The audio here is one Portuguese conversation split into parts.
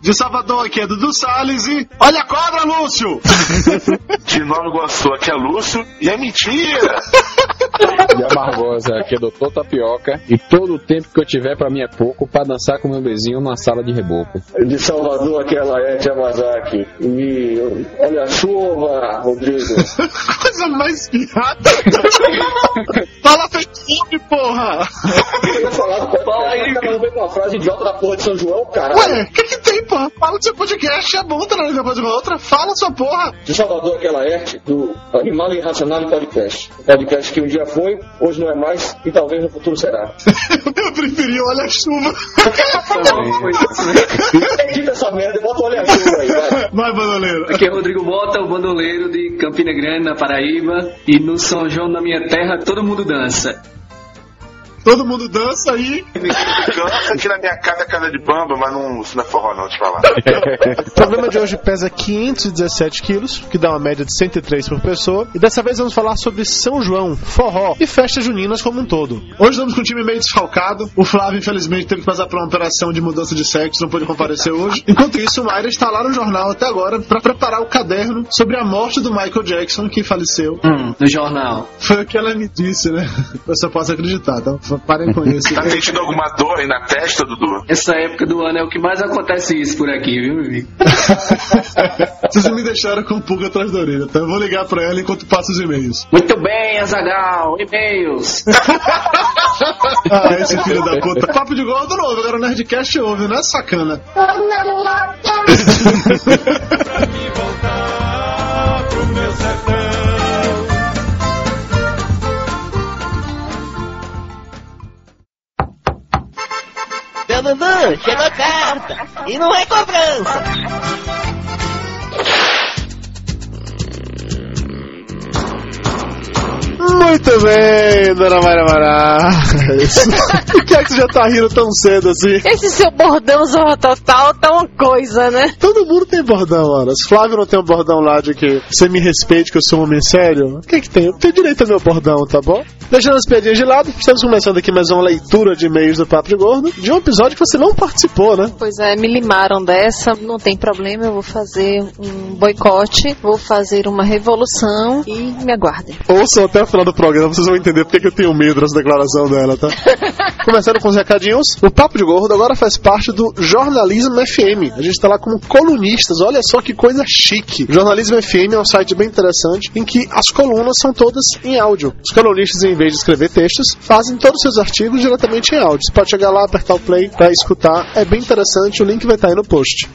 De Salvador aqui é Dudu Salles e. Olha a cobra, Lúcio! De Nova Iguaçu aqui é Lúcio e é mentira! De Amargosa, aqui é Doutor Tapioca. E todo o tempo que eu tiver pra mim é pouco pra dançar com meu bezinho numa sala de reboco. De Salvador, aqui é Yamazaki. E olha a chuva, Rodrigo. Coisa mais piada! Fala Facebook, porra! Eu ia falar, fala aí, cara, com uma frase idiota da porra de São João, cara. Ué, o que, que tem, porra? Fala do seu podcast, é bom também depois de uma outra. Fala sua porra! De Salvador, aqui é do Animal Irracional Podcast. Podcast que um dia foi, hoje não é mais e talvez no futuro será. Eu preferi olha a chuva. Edita essa merda e bota o olho a chuva aí, vai. Vai, bandoleiro. Aqui é Rodrigo Mota, o bandoleiro de Campina Grande, na Paraíba. E no São João, na minha terra, todo mundo dança. Todo mundo dança aí. Cansa aqui na minha casa é casa de bamba, mas não, isso não é forró não, te falar. O programa de hoje pesa 517 quilos, que dá uma média de 103 por pessoa. E dessa vez vamos falar sobre São João, forró e festas juninas como um todo. Hoje estamos com um time meio desfalcado. O Flávio, infelizmente, teve que passar por uma operação de mudança de sexo, não pôde comparecer hoje. Enquanto isso, o Mayra está lá no jornal até agora para preparar o caderno sobre a morte do Michael Jackson, que faleceu. Hum, no jornal. Foi o que ela me disse, né? Eu só posso acreditar, então parem com isso. Tá sentindo alguma dor aí na testa, Dudu? Essa época do ano é o que mais acontece isso por aqui, viu, amigo? Vocês me deixaram com pulga atrás da orelha, tá? Eu vou ligar pra ela enquanto passo os e-mails. Muito bem, Azagal, e-mails. Ah, esse filho da puta. Papo de gordo novo, agora o Nerdcast ouve, não é sacana. Dudu, chegou carta. E não é cobrança. Muito bem, dona Mayra Marais. Por que é que você já tá rindo tão cedo assim? Esse seu bordão zorra total tá uma coisa, né? Todo mundo tem bordão. Se Flávio não tem um bordão lá de que você me respeite, que eu sou um homem sério, o que que tem? Eu tenho direito ao meu bordão, tá bom? Deixando as piadinhas de lado, estamos começando aqui mais uma leitura de e-mails do Papo de Gordo, de um episódio que você não participou, né? Pois é, me limaram dessa, não tem problema, eu vou fazer um boicote, vou fazer uma revolução e me aguardem. Ouçam até o final do programa, vocês vão entender porque que eu tenho medo dessa declaração dela, tá? Começando com os recadinhos, o Papo de Gordo agora faz parte do Jornalismo FM. A gente tá lá como colunistas, olha só que coisa chique. O Jornalismo FM é um site bem interessante em que as colunas são todas em áudio. Os colunistas, em vez de escrever textos, fazem todos os seus artigos diretamente em áudio. Você pode chegar lá, apertar o play pra escutar. É bem interessante, o link vai estar aí no post.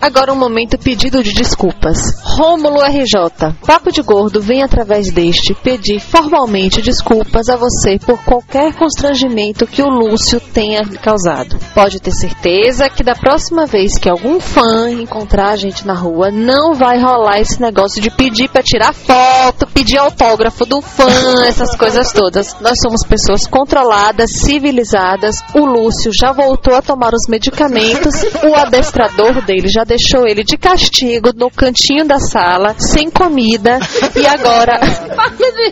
Agora um momento pedido de desculpas. Rômulo RJ, Papo de Gordo vem através deste pedir formalmente desculpas a você por qualquer constrangimento que o Lúcio tenha causado. Pode ter certeza que da próxima vez que algum fã encontrar a gente na rua, não vai rolar esse negócio de pedir para tirar foto, pedir autógrafo do fã, essas coisas todas. Nós somos pessoas controladas, civilizadas. O Lúcio já voltou a tomar os medicamentos, o adestrador dele já deixou ele de castigo no cantinho da sala, sem comida, e agora.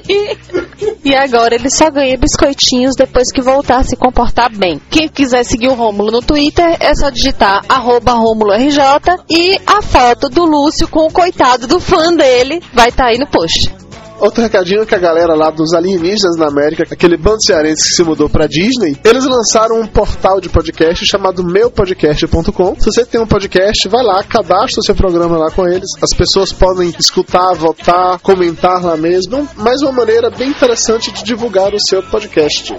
e agora ele só ganha biscoitinhos depois que voltar a se comportar bem. Quem quiser seguir o Rômulo no Twitter é só digitar RômuloRJ e a foto do Lúcio com o coitado do fã dele vai estar aí no post. Outro recadinho que a galera lá dos alienígenas na América, aquele bando cearense que se mudou pra Disney, eles lançaram um portal de podcast chamado meupodcast.com. Se você tem um podcast, vai lá, cadastra o seu programa lá com eles. As pessoas podem escutar, votar, comentar lá mesmo. Mais uma maneira bem interessante de divulgar o seu podcast.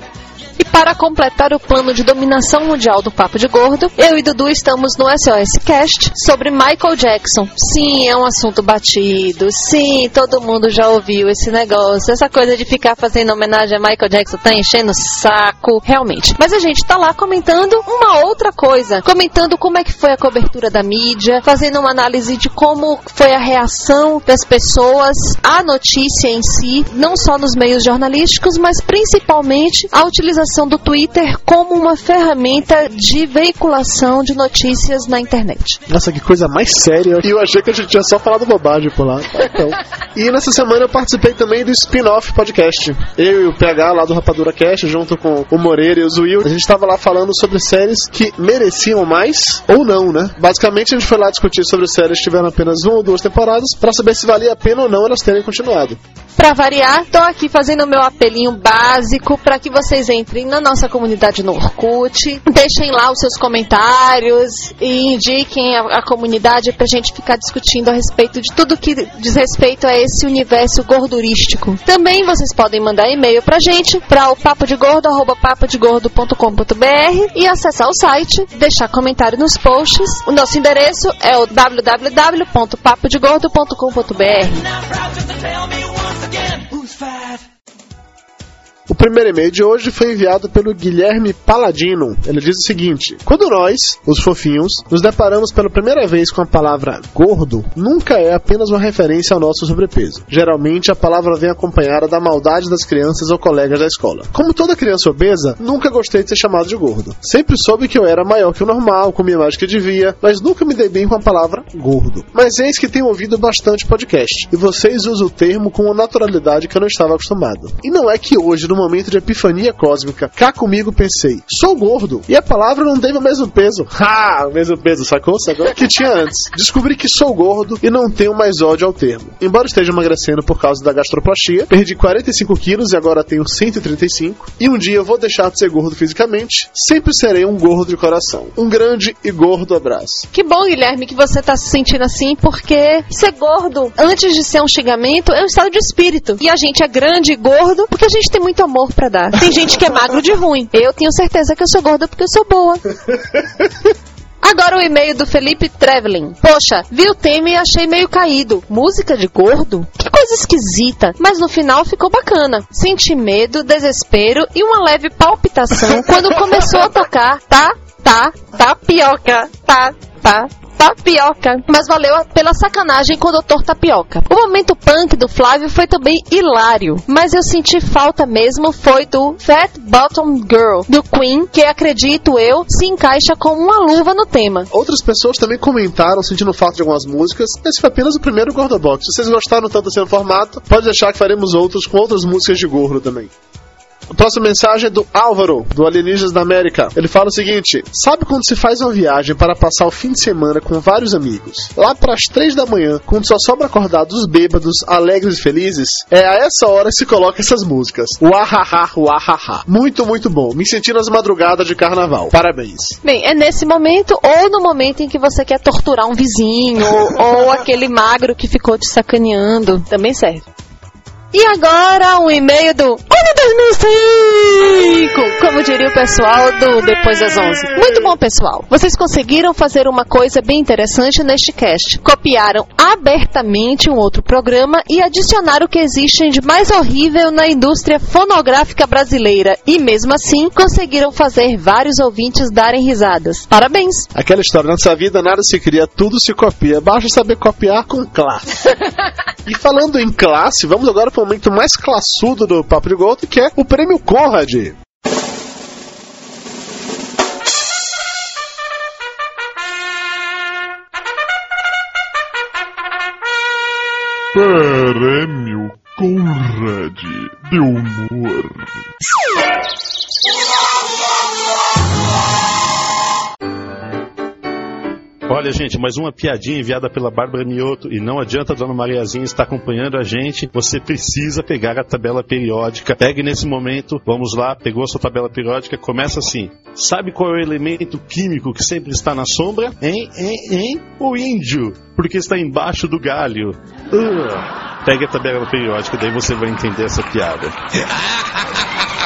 E para completar o plano de dominação mundial do Papo de Gordo, eu e Dudu estamos no SOS Cast sobre Michael Jackson. Sim, é um assunto batido. Sim, todo mundo já ouviu esse negócio. Essa coisa de ficar fazendo homenagem a Michael Jackson tá enchendo o saco, realmente. Mas a gente tá lá comentando uma outra coisa, comentando como é que foi a cobertura da mídia, fazendo uma análise de como foi a reação das pessoas à notícia em si, não só nos meios jornalísticos, mas principalmente a utilização do Twitter como uma ferramenta de veiculação de notícias na internet. Nossa, que coisa mais séria. E eu achei que a gente tinha só falado bobagem por lá. Então. e nessa semana eu participei também do spin-off podcast. Eu e o PH lá do Rapadura Cast, junto com o Moreira e o Zuil, a gente estava lá falando sobre séries que mereciam mais ou não, né? Basicamente a gente foi lá discutir sobre séries que tiveram apenas uma ou duas temporadas para saber se valia a pena ou não elas terem continuado. Para variar, tô aqui fazendo o meu apelinho básico para que vocês entrem na nossa comunidade no Orkut, deixem lá os seus comentários e indiquem a, a comunidade pra gente ficar discutindo a respeito de tudo que diz respeito a esse universo gordurístico. Também vocês podem mandar e-mail pra gente para o papodegordo@papodegordo.com.br e acessar o site, deixar comentário nos posts. O nosso endereço é o www.papodegordo.com.br. O primeiro e-mail de hoje foi enviado pelo Guilherme Paladino. Ele diz o seguinte: Quando nós, os fofinhos, nos deparamos pela primeira vez com a palavra gordo, nunca é apenas uma referência ao nosso sobrepeso. Geralmente a palavra vem acompanhada da maldade das crianças ou colegas da escola. Como toda criança obesa, nunca gostei de ser chamado de gordo. Sempre soube que eu era maior que o normal, comia mais que devia, mas nunca me dei bem com a palavra gordo. Mas eis que tenho ouvido bastante podcast, e vocês usam o termo com uma naturalidade que eu não estava acostumado. E não é que hoje, no momento de epifania cósmica, cá comigo pensei, sou gordo, e a palavra não teve o mesmo peso. Ha! O mesmo peso, sacou? Sacou? Que tinha antes. Descobri que sou gordo e não tenho mais ódio ao termo. Embora esteja emagrecendo por causa da gastroplastia, perdi 45 quilos e agora tenho 135. E um dia eu vou deixar de ser gordo fisicamente, sempre serei um gordo de coração. Um grande e gordo abraço. Que bom, Guilherme, que você tá se sentindo assim, porque ser gordo, antes de ser um xingamento, é um estado de espírito. E a gente é grande e gordo porque a gente tem muito amor pra dar. Tem gente que é magro de ruim. Eu tenho certeza que eu sou gorda porque eu sou boa. Agora o e-mail do Felipe Trevelin. Poxa, vi o tema e achei meio caído. Música de gordo? Que coisa esquisita. Mas no final ficou bacana. Senti medo, desespero e uma leve palpitação quando começou a tocar. Tá, tá, tapioca. Tá, tá, Tapioca. Mas valeu pela sacanagem com o Dr. Tapioca. O momento punk do Flávio foi também hilário, mas eu senti falta mesmo foi do Fat Bottom Girl, do Queen, que acredito eu se encaixa como uma luva no tema. Outras pessoas também comentaram sentindo falta de algumas músicas. Esse foi apenas o primeiro Gordo Box. Se vocês gostaram tanto desse formato, pode deixar que faremos outros com outras músicas de gordo também. A próxima mensagem é do Álvaro, do Alienígenas da América. Ele fala o seguinte: Sabe quando se faz uma viagem para passar o fim de semana com vários amigos? Lá para as três da manhã, quando só sobra acordados os bêbados, alegres e felizes, é a essa hora que se coloca essas músicas. Uahaha, uahaha. Muito, muito bom. Me senti nas madrugadas de carnaval. Parabéns. Bem, é nesse momento ou no momento em que você quer torturar um vizinho ou aquele magro que ficou te sacaneando. Também serve. E agora um e-mail do Ano 2005, como diria o pessoal do Depois das 11. Muito bom, pessoal. Vocês conseguiram fazer uma coisa bem interessante neste cast. Copiaram abertamente um outro programa e adicionaram o que existe de mais horrível na indústria fonográfica brasileira. E mesmo assim, conseguiram fazer vários ouvintes darem risadas. Parabéns. Aquela história, nessa vida nada se cria, tudo se copia. Basta saber copiar com classe. e falando em classe, vamos agora para o momento mais classudo do Papo de Gordo, que é o prêmio Conrad. Prêmio Conrad de Humor. Olha, gente, mais uma piadinha enviada pela Bárbara Mioto. E não adianta a dona Mariazinha estar acompanhando a gente. Você precisa pegar a tabela periódica. Pegue nesse momento. Vamos lá, pegou a sua tabela periódica. Começa assim. Sabe qual é o elemento químico que sempre está na sombra? Hein, hein, hein? O índio. Porque está embaixo do galho. Uh. Pegue a tabela periódica, daí você vai entender essa piada.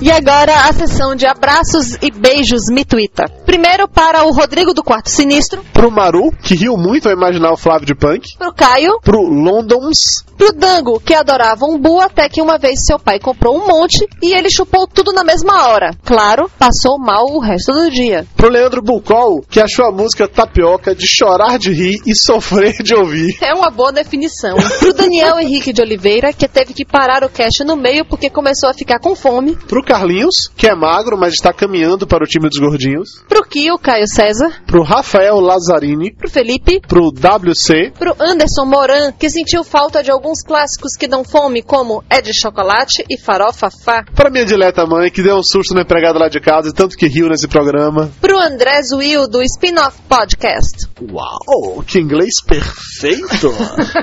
E agora a sessão de abraços e beijos me twitta. Primeiro para o Rodrigo do Quarto Sinistro, Pro Maru, que riu muito ao imaginar o Flávio de Punk. pro Caio, Pro Londons. pro Dango, que adorava um bu até que uma vez seu pai comprou um monte e ele chupou tudo na mesma hora. Claro, passou mal o resto do dia. Pro Leandro Bucol, que achou a música tapioca de chorar de rir e sofrer de ouvir. É uma boa definição. Pro Daniel Henrique de Oliveira, que teve que parar o cast no meio porque começou a ficar com fome. Pro Carlinhos, que é magro, mas está caminhando para o time dos gordinhos. Pro Kio Caio César. Pro Rafael Lazzarini. Pro Felipe. Pro WC. Pro Anderson Moran, que sentiu falta de alguns clássicos que dão fome, como É de Chocolate e Farofa Fá. Pra minha dileta mãe, que deu um susto no empregado lá de casa e tanto que riu nesse programa. Pro André Will, do Spin-Off Podcast. Uau, que inglês perfeito!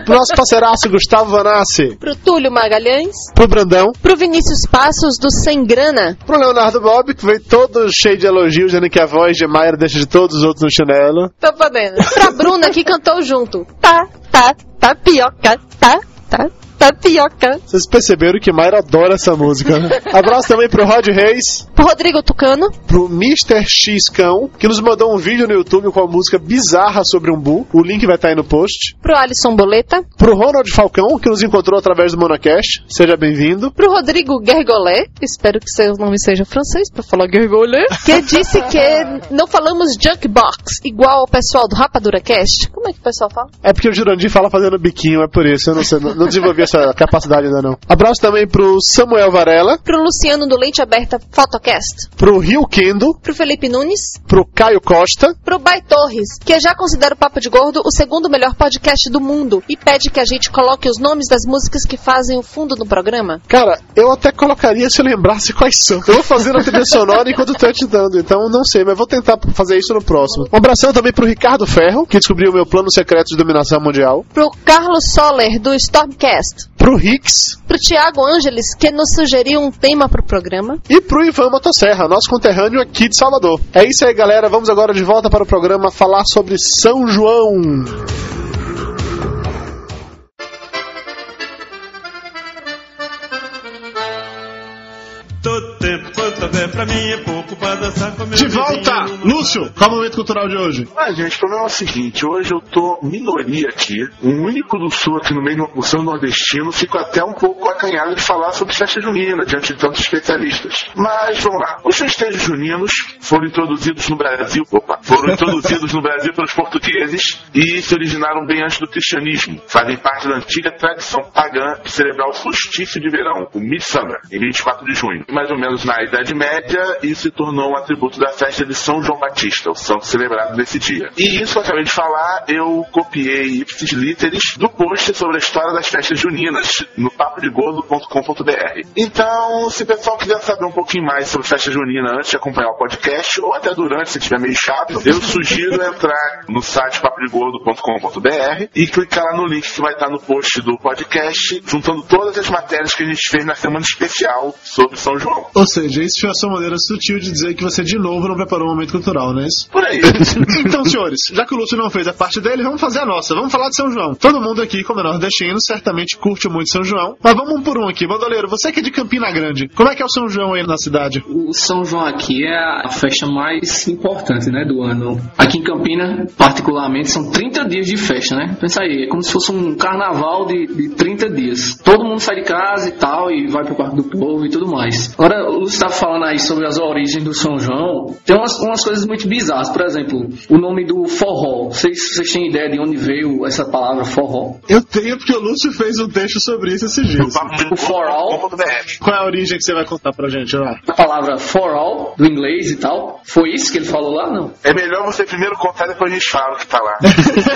Pro nosso parceiraço Gustavo Vanassi. Pro Túlio Magalhães. Pro Brandão. Pro Vinícius Passos, do Sem Grana. Pro Leonardo Bob, que veio todo cheio de elogios, dizendo que a voz de Mayra deixa de todos os outros no chinelo. Tô podendo. Pra Bruna, que cantou junto. Tá, tá, tapioca, tá, tá, tapioca. Vocês perceberam que Mayra adora essa música, né? Abraço também pro Rod Reis. Pro Rodrigo Tucano. Pro Mr. X Cão, que nos mandou um vídeo no YouTube com a música bizarra sobre um bu. O link vai estar aí no post. Pro Alisson Boleta. Pro Ronald Falcão, que nos encontrou através do Monocast. Seja bem-vindo. Pro Rodrigo Gergolé. Espero que seu nome seja francês pra falar Gergolé. Que disse que não falamos Junkbox, igual o pessoal do Rapadura Cast. Como é que o pessoal fala? É porque o Jurandir fala fazendo biquinho, é por isso. Eu não sei, não, não desenvolvi essa capacidade ainda não. Abraço também pro Samuel Varela. Pro Luciano do Lente Aberta Photocast. Pro Rio Kendo. Pro Felipe Nunes. Pro Caio Costa. Pro Bai Torres, que já considera o Papo de Gordo o segundo melhor podcast do mundo e pede que a gente coloque os nomes das músicas que fazem o fundo do programa. Cara, eu até colocaria se eu lembrasse quais são. Eu vou fazer a trilha sonora enquanto tô te dando, então não sei, mas vou tentar fazer isso no próximo. Um abração também pro Ricardo Ferro, que descobriu o meu plano secreto de dominação mundial. Pro Carlos Soller, do Stormcast. Pro Hicks. Pro Thiago Ângeles, que nos sugeriu um tema pro programa. E pro Ivan Motosserra, nosso conterrâneo aqui de Salvador. É isso aí, galera. Vamos agora de volta para o programa falar sobre São João. Todo tempo quanto houver pra mim é pouco pra dançar com meu De volta! Lúcio, qual é o momento cultural de hoje? Ah, gente, o problema é o seguinte, hoje eu tô minoria aqui, o único do sul aqui no meio de uma porção nordestino, fico até um pouco acanhado de falar sobre festa junina, diante de tantos especialistas. Mas, vamos lá, os festejos juninos foram introduzidos no Brasil, opa, foram introduzidos no Brasil pelos portugueses e se originaram bem antes do cristianismo. Fazem parte da antiga tradição pagã de celebrar o solstício de verão, o Midsummer, em 24 de junho. Mais ou menos na Idade Média, isso se tornou um atributo da festa de São João Batista, o santo celebrado nesse dia. E isso que eu acabei de falar, eu copiei ipsis literis do post sobre a história das festas juninas no papodegordo.com.br. Então, se o pessoal quiser saber um pouquinho mais sobre festa junina antes de acompanhar o podcast, ou até durante, se estiver meio chato, eu sugiro entrar no site papodegordo.com.br e clicar lá no link que vai estar no post do podcast, juntando todas as matérias que a gente fez na semana especial sobre São João. Ou seja, isso foi a sua maneira sutil de dizer que você de novo não preparou um momento cultural, não é isso? Por aí. então, senhores, já que o Lúcio não fez a parte dele, vamos fazer a nossa. Vamos falar de São João. Todo mundo aqui, como é nordestino, certamente curte muito São João. Mas vamos um por um aqui. Bandoleiro, você que é de Campina Grande, como é que é o São João aí na cidade? O São João aqui é a festa mais importante, né, do ano. Aqui em Campina, particularmente, são 30 dias de festa, né? Pensa aí, é como se fosse um carnaval de, de 30 dias. Todo mundo sai de casa e tal, e vai pro quarto do povo e tudo mais. Agora, o Lúcio estava falando aí sobre as origens do São João. Tem umas, umas coisas muito bizarras. Por exemplo, o nome do forró. Vocês, vocês têm ideia de onde veio essa palavra forró? Eu tenho, porque o Lúcio fez um texto sobre isso esses dias. O for all, Qual é a origem que você vai contar pra gente lá? a palavra for all, do inglês e tal. Foi isso que ele falou lá? Não. É melhor você primeiro contar, depois a gente fala o que tá lá.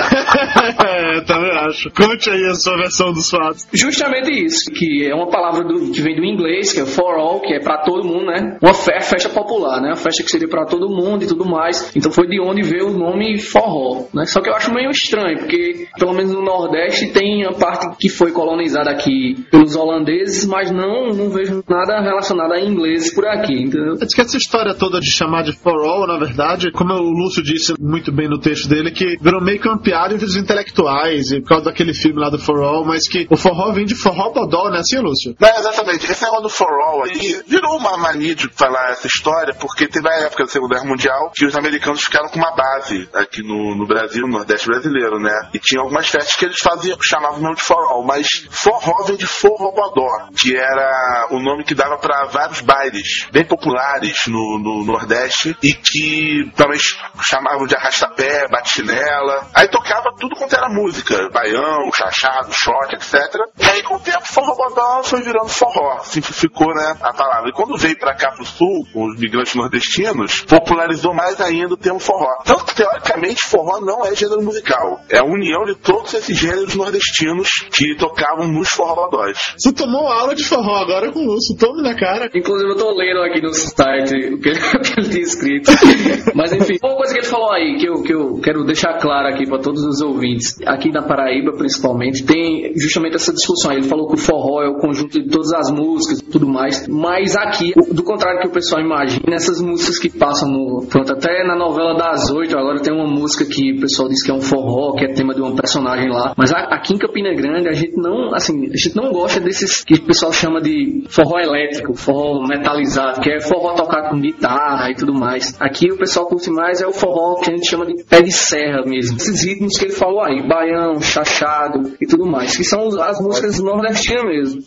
é, também acho. Conte aí a sua versão dos fatos. Justamente isso, que é uma palavra do- que vem do inglês, que é for que é pra todo mundo, né? Uma fe- festa popular, né? Uma festa que seria pra todo mundo e tudo mais. Então foi de onde veio o nome forró, né? Só que eu acho meio estranho, porque pelo menos no Nordeste tem a parte que foi colonizada aqui pelos holandeses, mas não, não vejo nada relacionado a ingleses por aqui, entendeu? Diz que essa história toda de chamar de for all, na verdade, como o Lúcio disse muito bem no texto dele, que virou meio piada entre os intelectuais e por causa daquele filme lá do For All, mas que o forró vem de forró bodó, né? Assim, Lúcio? É, exatamente. Esse negócio do For All virou uma mania de falar essa história, porque teve a época da Segunda Guerra Mundial que os americanos ficaram com uma base aqui no, no Brasil, no Nordeste brasileiro, né? E tinha algumas festas que eles faziam, chamavam mesmo de For All, mas forró vem de forró bodó, que era o nome que dava para vários bailes bem populares no, no Nordeste e que também ch- chamavam de arrastapé, bate-chinela. Aí tocava tudo quanto era música, baião, chachado, shot, etc. E aí com o tempo forró bodó foi virando forró, simplificou né, a palavra. E quando veio pra cá pro sul, com os migrantes nordestinos, popularizou mais ainda o termo forró. Tanto que teoricamente forró não é gênero musical, é a união de todos esses gêneros nordestinos que tocavam nos forrobodós. Você tomou aula de forró agora com o Lúcio, tome na cara. Inclusive eu tô lendo aqui no site o que, o que ele tinha escrito. Mas enfim, uma coisa que ele falou aí, que eu, que eu quero deixar claro aqui para todos os ouvintes, aqui na Paraíba principalmente, tem justamente essa discussão. Ele falou que o forró é o conjunto de todas as músicas e tudo mais, mas aqui, do contrário que o pessoal imagina, essas músicas que passam no. Pronto, até na novela das oito, agora tem uma música que o pessoal diz que é um forró, que é tema de uma personagem lá. Mas aqui em Campina Grande a gente não, assim, a gente não gosta desses que o pessoal chama de forró elétrico, forró metalizado, que é forró tocado com guitarra e tudo mais. Aqui o pessoal curte mais é o forró que a gente chama de pé de serra mesmo. Esses ritmos que ele falou aí, baião, chachado e tudo mais, que são as músicas nordestinas mesmo.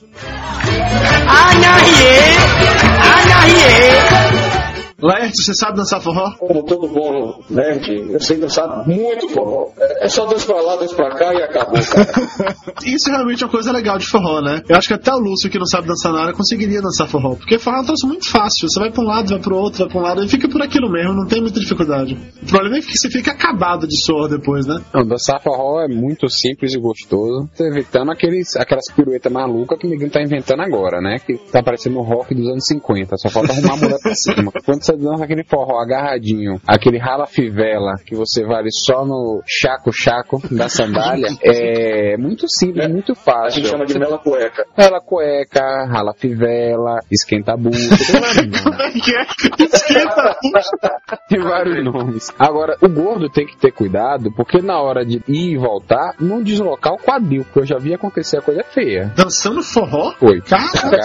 आना ही है Laerte, você sabe dançar forró? Como todo bom nerd, eu sei dançar muito forró. É é só dois pra lá, dois pra cá e acabou, cara. Isso realmente é uma coisa legal de forró, né? Eu acho que até o Lúcio, que não sabe dançar nada, conseguiria dançar forró. Porque forró é um troço muito fácil. Você vai pra um lado, vai pro outro, vai pra um lado, e fica por aquilo mesmo, não tem muita dificuldade. O problema é que você fica acabado de suor depois, né? Não, dançar forró é muito simples e gostoso, tá evitando aqueles, aquelas piruetas malucas que o ninguém tá inventando agora, né? Que tá parecendo o rock dos anos 50, só falta arrumar a mulher pra cima. Quando você dança aquele forró agarradinho, aquele rala fivela, que você vale só no chaco-chaco da sandália, é muito simples, muito A fácil. gente chama de mela cueca. Rala cueca, rala fivela, esquenta a bucha, é que é? Esquenta! Tem vários nomes. Agora, o gordo tem que ter cuidado, porque na hora de ir e voltar, não deslocar o quadril, porque eu já vi acontecer a coisa feia. Dançando forró? Foi. O Cara,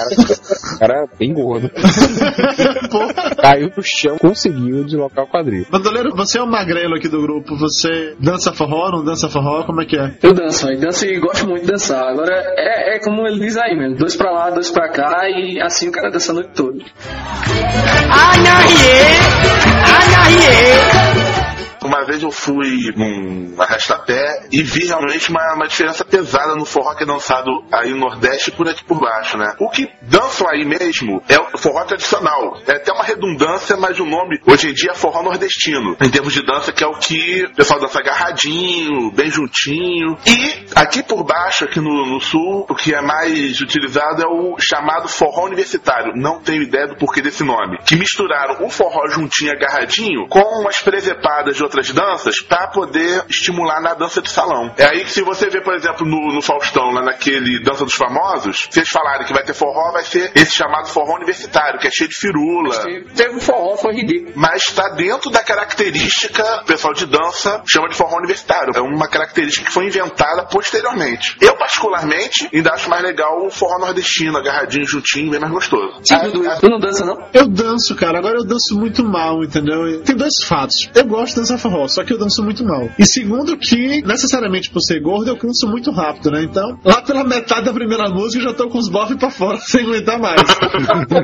cara, é bem gordo. Caiu no chão, conseguiu deslocar o quadril. Bandoleiro, você é o magrelo aqui do grupo. Você dança forró, não dança forró? Como é que é? Eu danço, eu danço e gosto muito de dançar. Agora, é, é como ele diz aí mesmo, dois pra lá, dois pra cá e assim o cara dança a noite toda. Uma vez eu fui num arrastapé e vi realmente uma, uma diferença pesada no forró que é dançado aí no Nordeste por aqui por baixo, né? O que dançam aí mesmo é o forró tradicional. É até uma redundância, mas o nome hoje em dia é forró nordestino. Em termos de dança, que é o que o pessoal dança agarradinho, bem juntinho. E aqui por baixo, aqui no, no sul, o que é mais utilizado é o chamado forró universitário. Não tenho ideia do porquê desse nome. Que misturaram o forró juntinho agarradinho com umas presepadas de outras danças para poder estimular na dança de salão. É aí que se você vê, por exemplo, no, no Faustão, lá naquele Dança dos Famosos, se eles falarem que vai ter forró, vai ser esse chamado forró universitário, que é cheio de firula. Teve um forró, foi ridículo. Mas está dentro da característica, o pessoal de dança chama de forró universitário. É uma característica que foi inventada posteriormente. Eu, particularmente, ainda acho mais legal o forró nordestino, agarradinho, juntinho, bem mais gostoso. Sim, Dudu, tu não dança não? Eu danço, cara. Agora eu danço muito mal, entendeu? Tem dois fatos. Eu gosto de dançar forró, só que eu danço muito mal. E segundo que, necessariamente por ser gordo, eu canso muito rápido, né? Então, lá pela metade da primeira música, eu já tô com os bofs pra fora sem aguentar mais.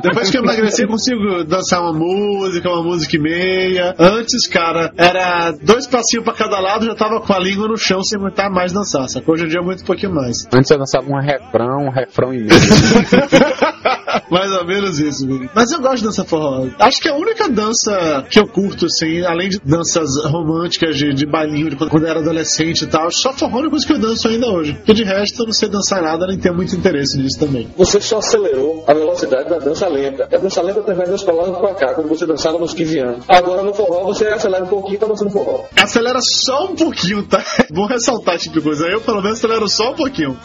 Depois que eu emagreci, eu consigo dançar uma música, uma música e meia. Antes, cara, era dois passinhos pra cada lado, já tava com a língua no chão sem aguentar mais dançar. Sacou? Hoje em dia eu aguento um pouquinho mais. Antes eu dançava um refrão, um refrão e meio. Mais ou menos isso, menino. Mas eu gosto de dança forró. Acho que é a única dança que eu curto, assim, além de danças românticas de, de bailinho, de quando, quando eu era adolescente e tal, só forró é uma coisa que eu danço ainda hoje. Porque de resto eu não sei dançar nada, nem tenho muito interesse nisso também. Você só acelerou a velocidade da dança lenta. A dança lenta pra lá e pra cá, quando você dançava nos 15 anos. Agora no forró você acelera um pouquinho pra dançar no forró. Acelera só um pouquinho, tá? Bom ressaltar esse tipo de coisa. Eu, pelo menos, acelero só um pouquinho.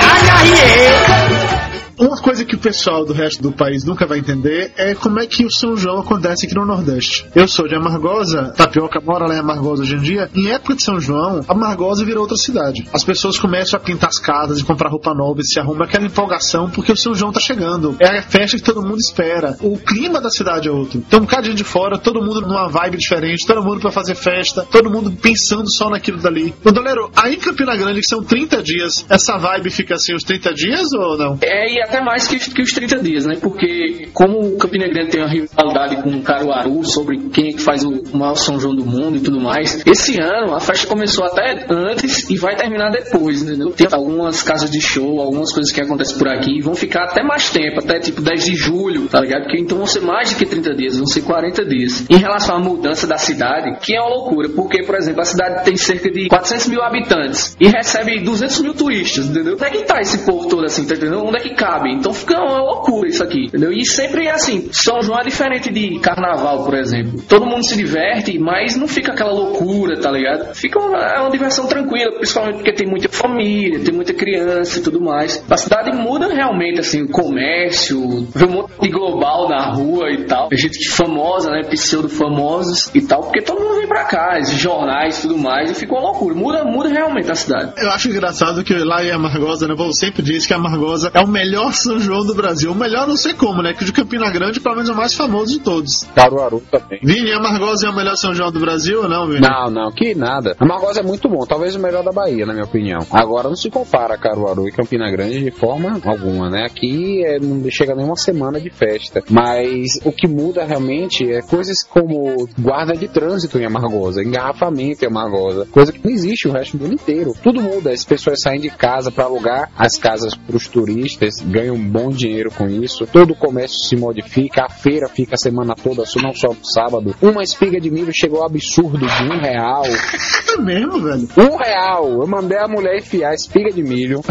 哎呀耶！Uma coisa que o pessoal do resto do país nunca vai entender é como é que o São João acontece aqui no Nordeste. Eu sou de Amargosa, Tapioca mora lá em Amargosa hoje em dia. Em época de São João, Amargosa virou outra cidade. As pessoas começam a pintar as casas e comprar roupa nova e se arruma aquela empolgação porque o São João tá chegando. É a festa que todo mundo espera. O clima da cidade é outro. Tem um bocado de fora, todo mundo numa vibe diferente, todo mundo pra fazer festa, todo mundo pensando só naquilo dali. Bandolero, aí em Campina Grande, que são 30 dias, essa vibe fica assim os 30 dias ou não? É, e até mais que, que os 30 dias, né? Porque como o Campina Grande tem uma rivalidade com o Caruaru sobre quem é que faz o maior São João do mundo e tudo mais, esse ano a festa começou até antes e vai terminar depois, entendeu? Tem algumas casas de show, algumas coisas que acontecem por aqui, vão ficar até mais tempo, até tipo 10 de julho, tá ligado? Porque então vão ser mais de que 30 dias, vão ser 40 dias. Em relação à mudança da cidade, que é uma loucura, porque, por exemplo, a cidade tem cerca de 400 mil habitantes e recebe 200 mil turistas, entendeu? Onde é que tá esse povo todo assim, tá entendendo? Onde é que cabe? Então fica uma loucura isso aqui, entendeu? E sempre é assim, São João é diferente de carnaval, por exemplo. Todo mundo se diverte, mas não fica aquela loucura, tá ligado? Fica uma, é uma diversão tranquila, principalmente porque tem muita família, tem muita criança e tudo mais. A cidade muda realmente, assim, o comércio, vê um monte de global na rua e tal. Gente famosa, né? Pseudo-famosos e tal, porque todo mundo vem pra cá, esses jornais e tudo mais, e fica uma loucura. Muda, muda realmente a cidade. Eu acho engraçado que lá em Amargosa, né? O povo sempre diz que Amargosa é o melhor São João do Brasil. O melhor não sei como, né? Que o de Campina Grande, pelo menos, é o mais famoso de todos. Caruaru também. Vini, Amargosa é o melhor São João do Brasil ou não, Vini? Não, não, que nada. Amargosa é muito bom, talvez o melhor da Bahia, na minha opinião. Agora não se compara Caruaru e Campina Grande de forma alguma, né? Aqui é, não chega nem uma semana de festa. Mas o que muda realmente é coisas como guarda de trânsito em Amargosa, engarrafamento em Amargosa, coisa que não existe o resto do ano inteiro. Tudo muda, as pessoas saem de casa para alugar as casas para os turistas, ganham um bom dinheiro com isso. Todo o comércio se modifica, a feira fica a semana toda, não só no sábado. Uma espiga de milho chegou ao absurdo de um real. É mesmo, velho? Um real. Eu mandei a mulher enfiar a espiga de milho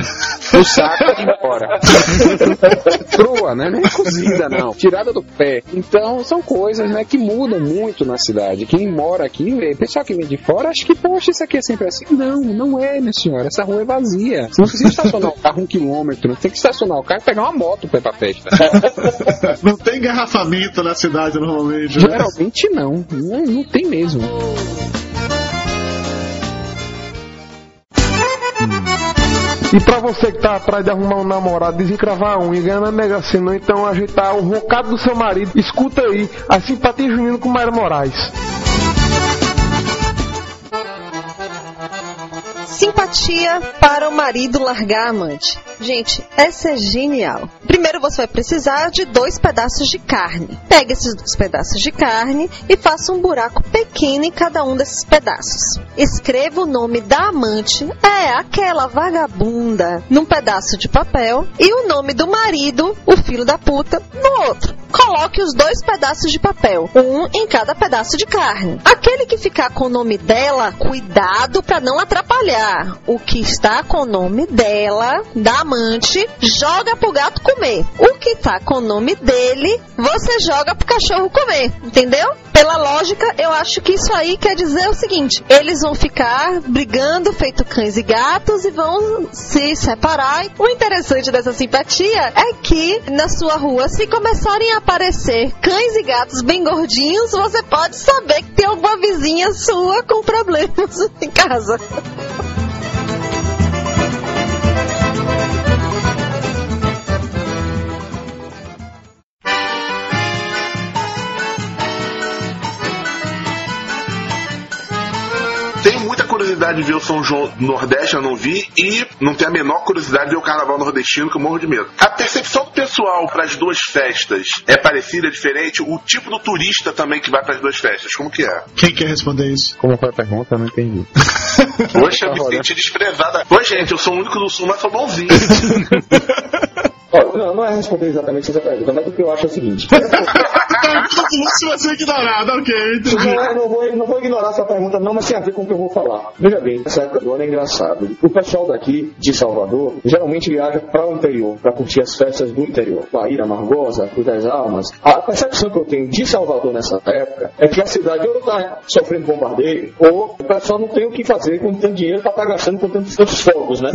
no saco e ir embora. Crua, né? Não é cozida, não. Tirada do pé. Então, são coisas, né, que mudam muito na cidade. Quem mora aqui, vê, pessoal que vem de fora, acha que, poxa, isso aqui é sempre assim. Não, não é, minha senhora. Essa rua é vazia. Você não precisa estacionar o carro um quilômetro. Tem que estacionar o carro e pegar uma moto pra ir pra festa. Não tem engarrafamento na cidade normalmente. né? Geralmente não. Não, não tem mesmo. E pra você que tá atrás de arrumar um namorado, desencravar a unha, ganhar na Mega Sena, então ajeitar o rocado do seu marido, escuta aí, a simpatia junina com Mayra Moraes. Simpatia para o marido largar amante. Gente, essa é genial. Primeiro você vai precisar de dois pedaços de carne. Pegue esses dois pedaços de carne e faça um buraco pequeno em cada um desses pedaços. Escreva o nome da amante, é aquela vagabunda, num pedaço de papel e o nome do marido, o filho da puta, no outro. Coloque os dois pedaços de papel, um em cada pedaço de carne. Aquele que ficar com o nome dela, cuidado para não atrapalhar. O que está com o nome dela, da amante, joga pro gato comer. O que tá com o nome dele, você joga pro cachorro comer. Entendeu? Pela lógica, eu acho que isso aí quer dizer o seguinte: eles vão ficar brigando, feito cães e gatos, e vão se separar. O interessante dessa simpatia é que na sua rua, se começarem a aparecer cães e gatos bem gordinhos, você pode saber que tem alguma vizinha sua com problemas em casa. Curiosidade de ver o São João do Nordeste, eu não vi, e não tenho a menor curiosidade de ver o Carnaval Nordestino, que eu morro de medo. A percepção do pessoal para as duas festas é parecida, é diferente? O tipo do turista também que vai para as duas festas, como que é? Quem quer responder isso? Como foi a pergunta? Eu não entendi. Poxa, me senti desprezada. Oi, gente, eu sou o único do Sul, mas sou bonzinho. Ó, não, não é responder exatamente essa pergunta, mas o que eu acho é o seguinte. Se você ignorado, ok. Não, não, vou, não vou ignorar essa pergunta, não, mas tem a ver com o que eu vou falar. Veja bem, essa época do ano é engraçado. O pessoal daqui de Salvador geralmente viaja para o interior, para curtir as festas do interior. Bahia, Margosa, Cruz das Almas. A percepção que eu tenho de Salvador nessa época é que a cidade ou está sofrendo bombardeio, ou o pessoal não tem o que fazer com tanto dinheiro para estar gastando com tantos, tantos fogos, né?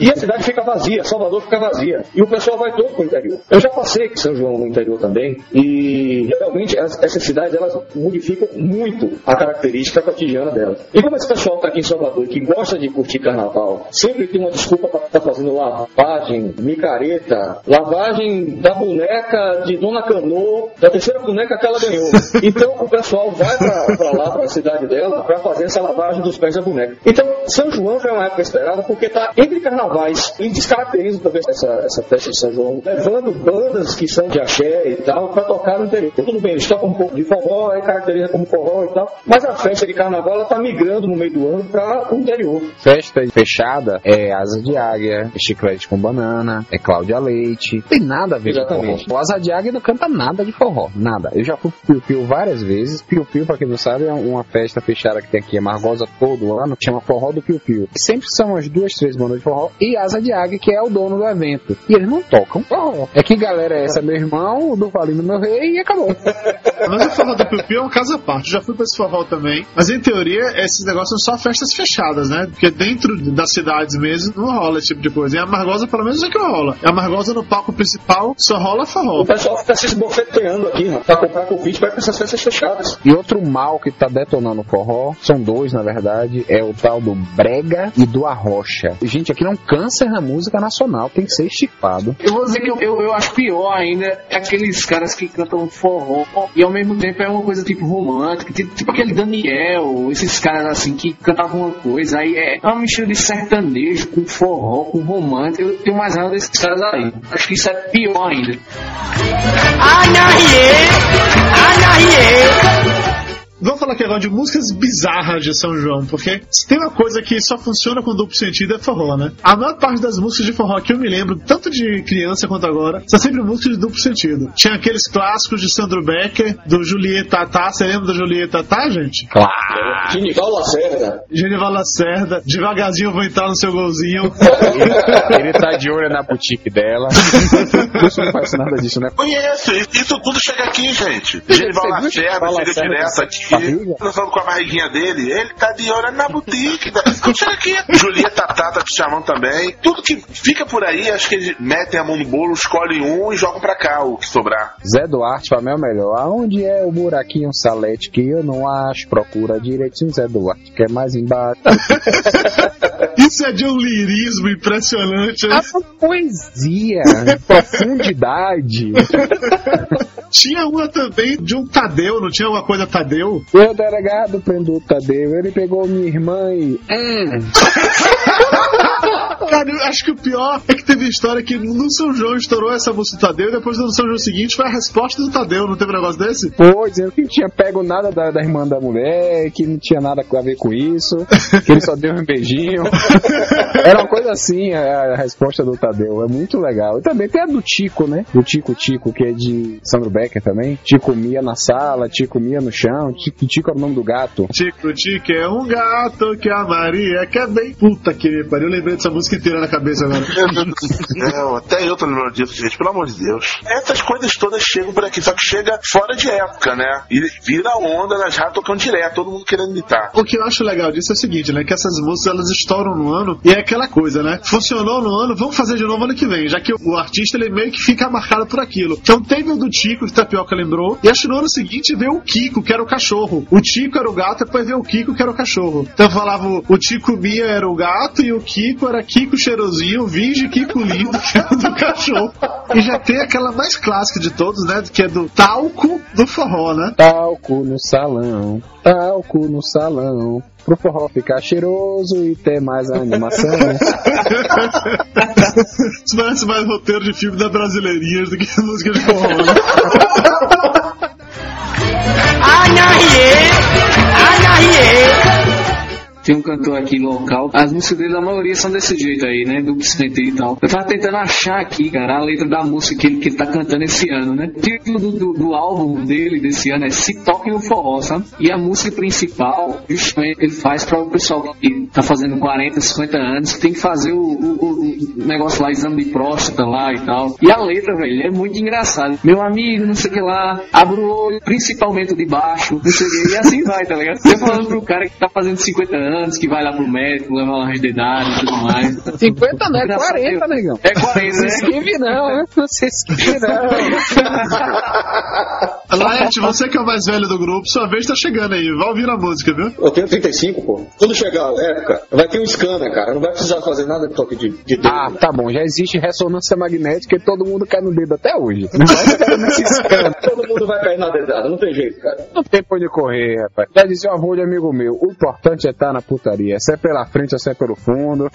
E a cidade fica vazia, Salvador fica vazia. E o pessoal vai todo para o interior. Eu já passei em São João no interior também, e realmente as- essas cidades elas modificam muito a característica cotidiana delas. E como esse pessoal está aqui em Salvador que gosta de curtir carnaval, sempre tem uma desculpa para estar fazendo lavagem, micareta, lavagem da boneca de Dona Canô, da terceira boneca que ela ganhou. Então o pessoal vai para lá, para a cidade dela, para fazer essa lavagem dos pés da boneca. Então São João já é uma época esperada porque está entre carnavais e descaracteriza também essa, essa festa de São João, levando bandas que são de axé e tal para tocar Tudo bem, eles tocam um pouco de forró, aí caracteriza como forró e tal, mas a festa de carnaval ela está migrando no meio do ano para o interior. Festa fechada é asa de águia, é chiclete com banana, é Cláudia Leite. Tem nada a ver Exatamente. com forró. O asa de águia não canta nada de forró, nada. Eu já fui pro Piu Piu várias vezes. Piu Piu, pra quem não sabe, é uma festa fechada que tem aqui em Margosa todo ano, chama Forró do Piu Piu. Sempre são as duas, três bandas de forró e asa de águia, que é o dono do evento. E eles não tocam forró. É que galera é essa, meu irmão, do Valino, meu rei, e acabou. Mas o forró do Piu Piu é um caso à parte. Já fui pra esse forró também. Mas em teoria, esses negócios são só festas fechadas, né? Porque dentro das cidades mesmo não rola esse tipo de coisa. E a Margosa, pelo menos, é que rola. A Margosa no palco principal só rola forró. O pessoal fica se esbofeteando aqui, ó, pra comprar convite para essas festas fechadas. E outro mal que tá detonando o forró, são dois na verdade, é o tal do brega e do arrocha. Gente, aqui não câncer na música nacional, tem que ser estifado. Eu vou dizer que eu, eu, eu acho pior ainda é aqueles caras que cantam forró e ao mesmo tempo é uma coisa tipo romântica, tipo, tipo aquele Daniel, esses caras assim que cantavam uma coisa, aí é uma mistura de sertanejo com forró, com romântico. Eu tenho mais raiva desses caras aí. Acho que isso é pior ainda. Vamos falar aqui agora de músicas bizarras de São João, porque se tem uma coisa que só funciona com duplo sentido é forró, né? A maior parte das músicas de forró que eu me lembro, tanto de criança quanto agora, são sempre músicas de duplo sentido. Tinha aqueles clássicos de Sandro Becker, do Julieta Tatá. Você lembra do Julieta Tatá, gente? Claro. Genival Lacerda. Genival Lacerda, devagarzinho eu vou entrar no seu golzinho. Ele tá de olho na boutique dela. Isso não faz nada disso, né? Conheço, isso tudo chega aqui, gente. Genival Lacerda chega Lacerda direto aqui, barriga? dançando com a barriguinha dele. Ele tá de olho na boutique. da- Tudo chega aqui. Julieta Tata tá te chamando também. Tudo que fica por aí, acho que eles metem a mão no bolo, escolhem um e jogam pra cá o que sobrar. Zé Duarte, pra mim é o melhor. Aonde é o buraquinho salete que eu não acho? Procura direitinho Zé Duarte, que é mais embaixo. Isso é de um lirismo impressionante. né? A poesia, profundidade. Tinha uma também de um Tadeu, não tinha alguma coisa Tadeu? O delegado prendeu o Tadeu, ele pegou minha irmã e. Hum. Cara, eu acho que o pior é que teve história que no São João estourou essa música do Tadeu e depois no São João seguinte foi a resposta do Tadeu, não teve um negócio desse? Foi, dizendo que não tinha pego nada da, da irmã da mulher, que não tinha nada a ver com isso, que ele só deu um beijinho. Era uma coisa assim a, a resposta do Tadeu, é muito legal. E também tem a do Tico, né? Do Tico Tico, que é de Sandro Becker também. Tico Mia na sala, Tico Mia no chão, Tico Tico é o nome do gato. Tico Tico é um gato que a Maria quer bem. Puta que pariu, eu lembrei dessa música inteira na cabeça agora. Não, até eu tô lembrando disso, gente, pelo amor de Deus. Essas coisas todas chegam por aqui, só que chega fora de época, né? E vira onda nas rádios tocando direto, todo mundo querendo imitar. O que eu acho legal disso é o seguinte, né? Que essas músicas elas estouram no ano e é aquela coisa, né? Funcionou no ano, vamos fazer de novo ano que vem, já que o, artista ele meio que fica marcado por aquilo. Então teve o do Tico, que Tapioca lembrou, e acho que no ano seguinte veio o Kiko, que era o cachorro. O Tico era o gato, depois veio o Kiko, que era o cachorro. Então falava o, o Tico Mia era o gato e o Kiko era Kiko cheirosinho, Vinge Kiko lindo, do cachorro. E já tem aquela mais clássica de todos, né? Que é do talco do forró, né? Talco no salão, talco no salão. Pro forró ficar cheiroso e ter mais animação. Isso parece mais roteiro de filme da Brasileirinhas do que música de forró, né? tem um cantor aqui local. As músicas dele, a maioria são desse jeito aí, né? Duplo sentido e tal. Eu tava tentando achar aqui, cara, a letra da música que ele, que ele tá cantando esse ano, né? O título do, do, do álbum dele desse ano é Se Toque no Forró, sabe? E a música principal, justamente, ele faz para o pessoal que tá fazendo 40, 50 anos, que tem que fazer o, o, o negócio lá, exame de próstata lá e tal. E a letra, velho, é muito engraçado. Meu amigo, não sei o que lá, abre o olho, principalmente o de baixo, não sei o que, e assim vai, tá ligado? Você falando pro cara que tá fazendo 50 anos, que vai lá pro médico, leva lá de idade e tudo mais. 50 não, é Graças a 40, Deus. negão. É 40, Não se né? esquive não, né? Não se esquive não. Laerte, você que é o mais velho do grupo, sua vez tá chegando aí. Vai ouvir a música, viu? Eu tenho 35, pô. Quando chegar a época, vai ter um scanner, cara. Não vai precisar fazer nada de toque de, de dedo. Ah, tá bom, já existe ressonância magnética e todo mundo cai no dedo até hoje. Não vai ficar nesse escândalo. Todo mundo vai cair na dedada, não tem jeito, cara. Não tem pra onde correr, rapaz. Já dizia um avô de amigo meu, o importante é estar na putaria. Se é pela frente ou se é pelo fundo.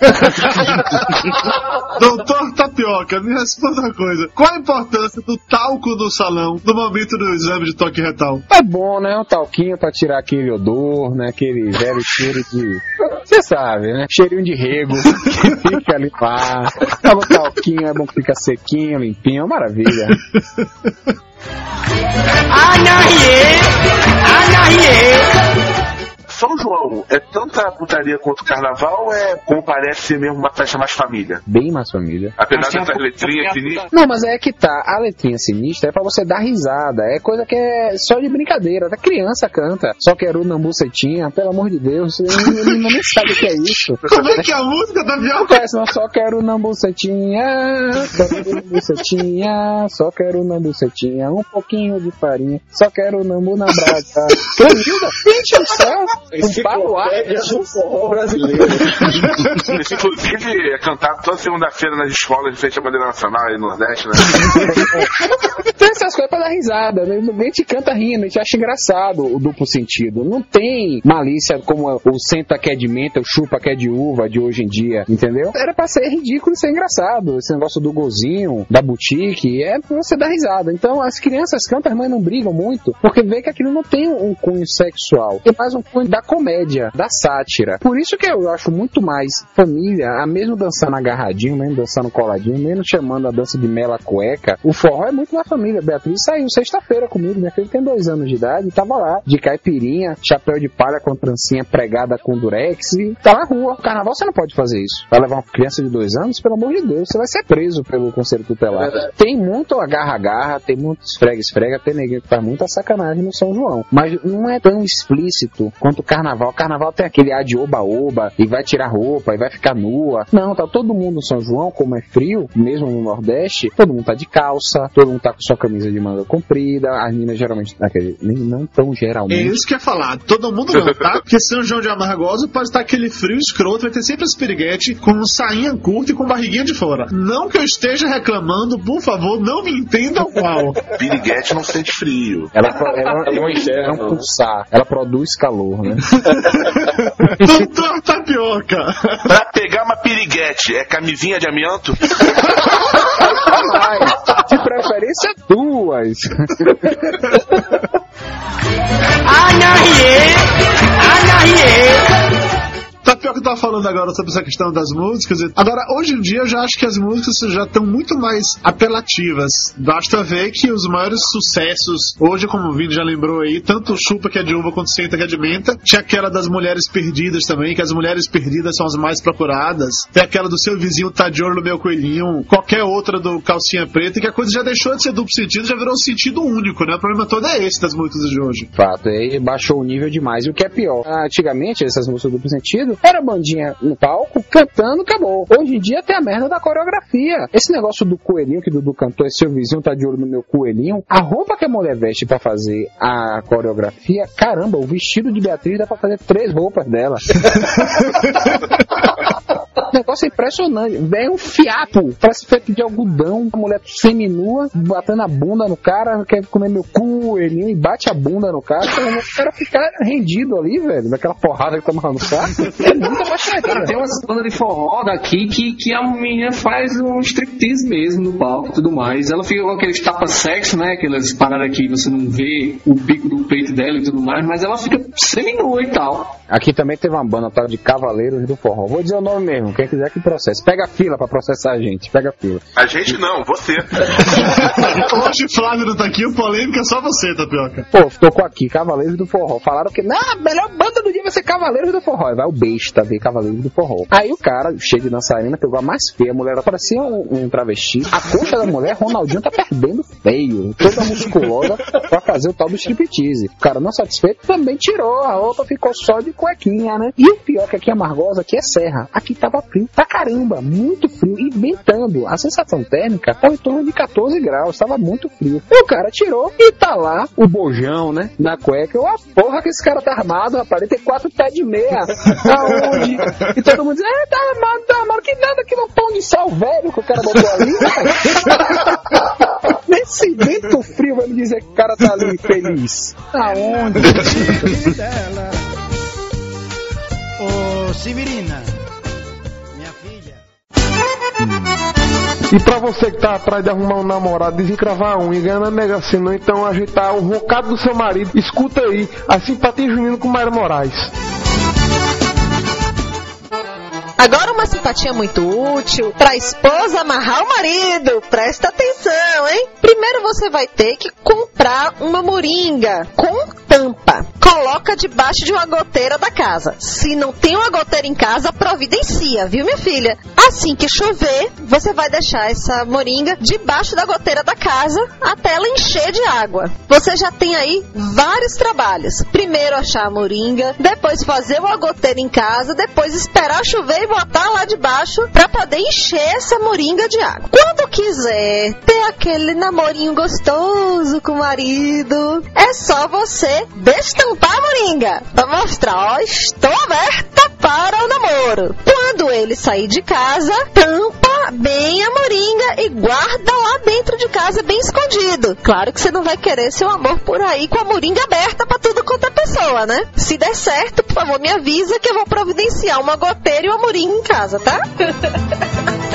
Doutor Tapioca, me responda uma coisa. Qual a importância do talco no salão no momento do exame de toque retal? É bom, né? Um talquinho pra tirar aquele odor, né? Aquele velho cheiro de. Você sabe, né? Cheirinho de rego que fica ali. Joga o talquinho, é bom que fica sequinho, limpinho, é maravilha. São João é tanta putaria quanto o carnaval ou é, como parece ser mesmo uma festa mais família? Bem mais família. Apesar dessas letrinhas fininhas. Não, mas é que tá. A letrinha sinistra é pra você dar risada. É coisa que é só de brincadeira. Da criança canta. Só quero na bucetinha, pelo amor de Deus. Ele nem sabe o que é isso. Como é que é a música, Não Tapioca? conhece, não. Só quero na bucetinha. Só quero na bucetinha. Só quero na bucetinha. Um pouquinho de farinha. Só quero nambu na brasa. Gente do céu. Um. Enciclopédia do forró brasileiro. Isso, inclusive, é cantado toda segunda-feira nas escolas de frente à bandeira nacional e no Nordeste, né? Tem essas coisas pra dar risada, né? A gente canta rindo, a gente acha engraçado o duplo sentido. Não tem malícia como o senta que é de menta, o chupa que é de uva de hoje em dia, entendeu? Era pra ser ridículo e ser engraçado. Esse negócio do golzinho, da boutique, é pra você dar risada. Então as crianças cantam, as mães não brigam muito, porque vê que aquilo não tem um cunho sexual. Tem mais um cunho da comédia, da sátira. Por isso que eu acho muito mais família, a mesmo dançando agarradinho, mesmo dançando coladinho, mesmo chamando a dança de mela cueca, o forró é muito mais família. Beatriz saiu sexta-feira comigo, minha filha tem dois anos de idade, tava lá, de caipirinha, chapéu de palha com trancinha pregada com durex e tá na rua. Carnaval você não pode fazer isso. Vai levar uma criança de dois anos, pelo amor de Deus, você vai ser preso pelo conselho tutelar. Tem muito agarra-agarra, tem muito esfrega-esfrega, tem neguinho que faz muita sacanagem no São João. Mas não é tão explícito quanto carnaval. Carnaval tem aquele ar de oba-oba, e vai tirar roupa, e vai ficar nua. Não, tá todo mundo no São João, como é frio, mesmo no Nordeste, todo mundo tá de calça, todo mundo tá com sua camisa de manga comprida, as meninas geralmente, aquele, nem não tão É geralmente. isso que é falar. Todo mundo não, tá? Porque São João de Amargosa pode estar aquele frio escroto, vai ter sempre esse piriguete com um sainha curta e com barriguinha de fora. Não que eu esteja reclamando, por favor, não me entendam mal. Piriguete não sente frio. Ela, ela, ela, é um pulsar, ela produz calor, né? Doutor Tapioca! Pra pegar uma piriguete, é camisinha de amianto? De preferência duas. Tapioca tá falando agora sobre essa questão das músicas. Agora, hoje em dia, eu já acho que as músicas já estão muito mais apelativas. Basta ver que os maiores sucessos, hoje, como o Vini já lembrou aí, tanto Chupa que é de uva quanto Senta que é de menta. Tinha aquela das mulheres perdidas também, que as mulheres perdidas são as mais procuradas. Tem aquela do seu vizinho tá de olho no meu coelhinho. Qualquer outra do calcinha preta, que a coisa já deixou de ser duplo sentido, já virou um sentido único, né? O problema todo é esse das músicas de hoje. Fato, aí baixou o nível demais. E o que é pior, antigamente, essas músicas duplo sentido, era bandinha no palco, cantando, acabou. Hoje em dia tem a merda da coreografia. Esse negócio do coelhinho que Dudu cantou, esse seu vizinho tá de olho no meu coelhinho, a roupa que a mulher veste pra fazer a coreografia, caramba, o vestido de Beatriz dá pra fazer três roupas dela. O negócio é impressionante. Vem um fiapo, parece feito de algodão. A mulher seminua, batendo a bunda no cara, quer comer meu coelhinho e bate a bunda no cara. O cara ficar rendido ali, velho, daquela porrada que toma no. É muita baixaria. Tem umas bandas de forró daqui que, que a menina faz um striptease mesmo no palco e tudo mais. Ela fica com aqueles tapa-sexo, né? Aquelas paradas que você não vê o bico do peito dela e tudo mais, mas ela fica seminua e tal. Aqui também teve uma banda tal de Cavaleiros do Forró. Vou dizer o nome mesmo, quem quiser que processe. Pega a fila pra processar a gente, pega a fila. A gente não, você. Hoje Flávio não tá aqui, o polêmica é só você, Tapioca. Pô, tocou aqui, Cavaleiros do Forró. Falaram que, não, a melhor banda do dia vai ser Cavaleiros do Forró. Vai o besta ver Cavaleiros do Forró. Aí o cara, cheio de dançarina, pegou a mais feia. A mulher parecia um, um travesti. A coxa da mulher, Ronaldinho tá perdendo feio. Toda musculosa pra fazer o tal do striptease. O cara não satisfeito também tirou a roupa, ficou só de cuequinha, né? E o pior que aqui é Amargosa, aqui é serra. Aqui tava frio pra caramba, muito frio e ventando. A sensação térmica foi em torno de 14 graus, tava muito frio. E o cara tirou e tá lá o bojão, né? Na cueca. Eu, a porra que esse cara tá armado, rapaz. Ele tem quatro pés de meia. Aonde? E todo mundo diz, é, tá armado, tá armado. Que nada que não pão de sal velho que o cara botou ali. Nesse vento frio vai me dizer que o cara tá ali feliz. Aonde? Ô, Severina, minha filha. E pra você que tá atrás de arrumar um namorado, desencravar a unha e ganhar na Mega Sena, ou então ajeitar o rocado do seu marido, escuta aí, a simpatia junina com Mayra Moraes. Agora uma simpatia muito útil pra esposa amarrar o marido. Presta atenção, hein? Primeiro você vai ter que comprar uma moringa com tampa. Coloca debaixo de uma goteira da casa. Se não tem uma goteira em casa, providencia, viu, minha filha? Assim que chover, você vai deixar essa moringa debaixo da goteira da casa até ela encher de água. Você já tem aí vários trabalhos. Primeiro achar a moringa, depois fazer uma goteira em casa, depois esperar chover e botar lá debaixo para poder encher essa moringa de água. Quando quiser ter aquele namorinho gostoso com o marido, é só você destampar a moringa para mostrar, ó, estou aberta para o namoro. Quando ele sair de casa, tampa bem a moringa e guarda lá dentro de casa bem escondido. Claro que você não vai querer seu amor por aí com a moringa aberta para tudo quanto é pessoa, né? Se der certo, por favor, me avisa que eu vou providenciar uma goteira e uma moringa em casa, tá?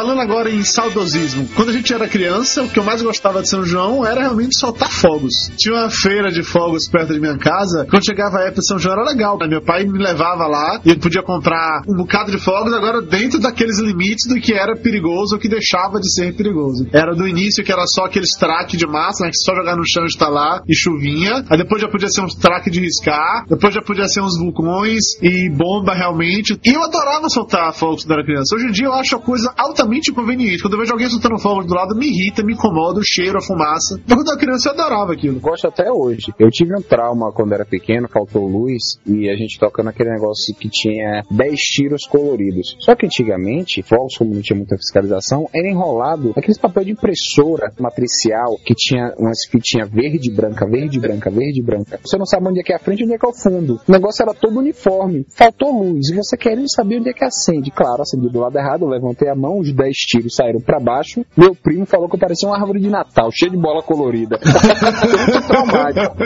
Falando agora em saudosismo, quando a gente era criança, o que eu mais gostava de São João era realmente soltar fogos. Tinha uma feira de fogos perto de minha casa. Quando chegava a época de São João era legal. né? Meu pai me levava lá e podia comprar um bocado de fogos, agora dentro daqueles limites do que era perigoso ou que deixava de ser perigoso. Era do início que era só aqueles traque de massa, né, que só jogar no chão e instalar e chuvinha. Aí depois já podia ser uns traque de riscar, depois já podia ser uns vulcões e bomba realmente. E eu adorava soltar fogos quando era criança. Hoje em dia eu acho a coisa altamente inconveniente. Quando eu vejo alguém soltando fogo do lado, me irrita, me incomoda o cheiro, a fumaça. Mas quando eu era criança eu adorava aquilo. Gosto até hoje. Eu tive um trauma quando era pequeno, faltou luz e a gente tocando aquele negócio que tinha 10 tiros coloridos. Só que antigamente, fogos, como não tinha muita fiscalização, era enrolado aqueles papel de impressora matricial que tinha umas fitinhas verde, branca, verde, branca, verde, branca. Você não sabe onde é que é a frente e onde é que é o fundo. O negócio era todo uniforme. Faltou luz e você querendo saber onde é que acende. Claro, acendi do lado errado, levantei a mão, os 10 tiros saíram pra baixo. Meu primo falou que eu parecia uma árvore de Natal, cheia de bola colorida. Muito traumático.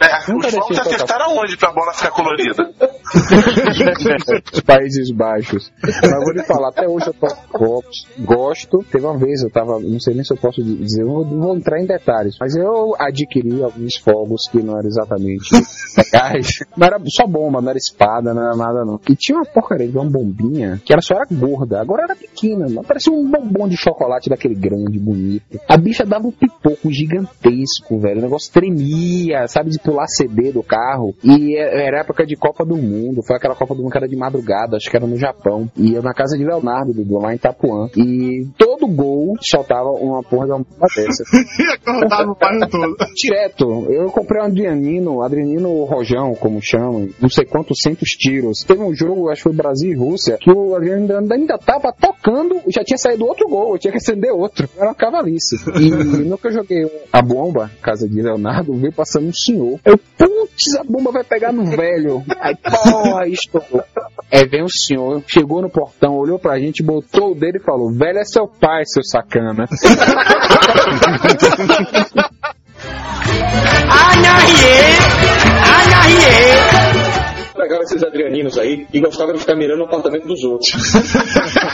É, Nunca os fogos acertaram onde pra bola ficar colorida? Os Países Baixos. Mas vou lhe falar, até hoje eu toco gosto. Teve uma vez, eu tava, não sei nem se eu posso dizer, eu não vou entrar em detalhes, mas eu adquiri alguns fogos que não eram exatamente legais. Não era só bomba, não era espada, não era nada não. E tinha uma porcaria de uma bombinha que era só era gorda, agora era pequena, mas parecia um bombom de chocolate daquele grande, bonito. A bicha dava um pipoco gigantesco, velho. O negócio tremia, sabe, de pular CD do carro. E era época de Copa do Mundo. Foi aquela Copa do Mundo que era de madrugada, acho que era no Japão. E eu na casa de Leonardo, Dudu, lá em Itapuã. E todo gol soltava uma porra de uma dessa. E acordava o bairro todo. Direto. Eu comprei um Adrianino, Adrianino Rojão, como chamam, não sei quantos centos tiros. Teve um jogo, acho que foi Brasil e Rússia, que o Adriano ainda, ainda tava tocando, já tinha saído outro gol, eu tinha que acender outro. Era uma cavalice. E no que eu joguei a bomba, casa de Leonardo, veio passando um senhor. Eu, putz, a bomba vai pegar no velho. Aí, pô, Porra, estourou. Aí vem o senhor, chegou no portão, olhou pra gente, botou o dedo e falou: Velho é seu pai, seu sacana. Pegava esses adrianinos aí e gostava de ficar mirando o apartamento dos outros.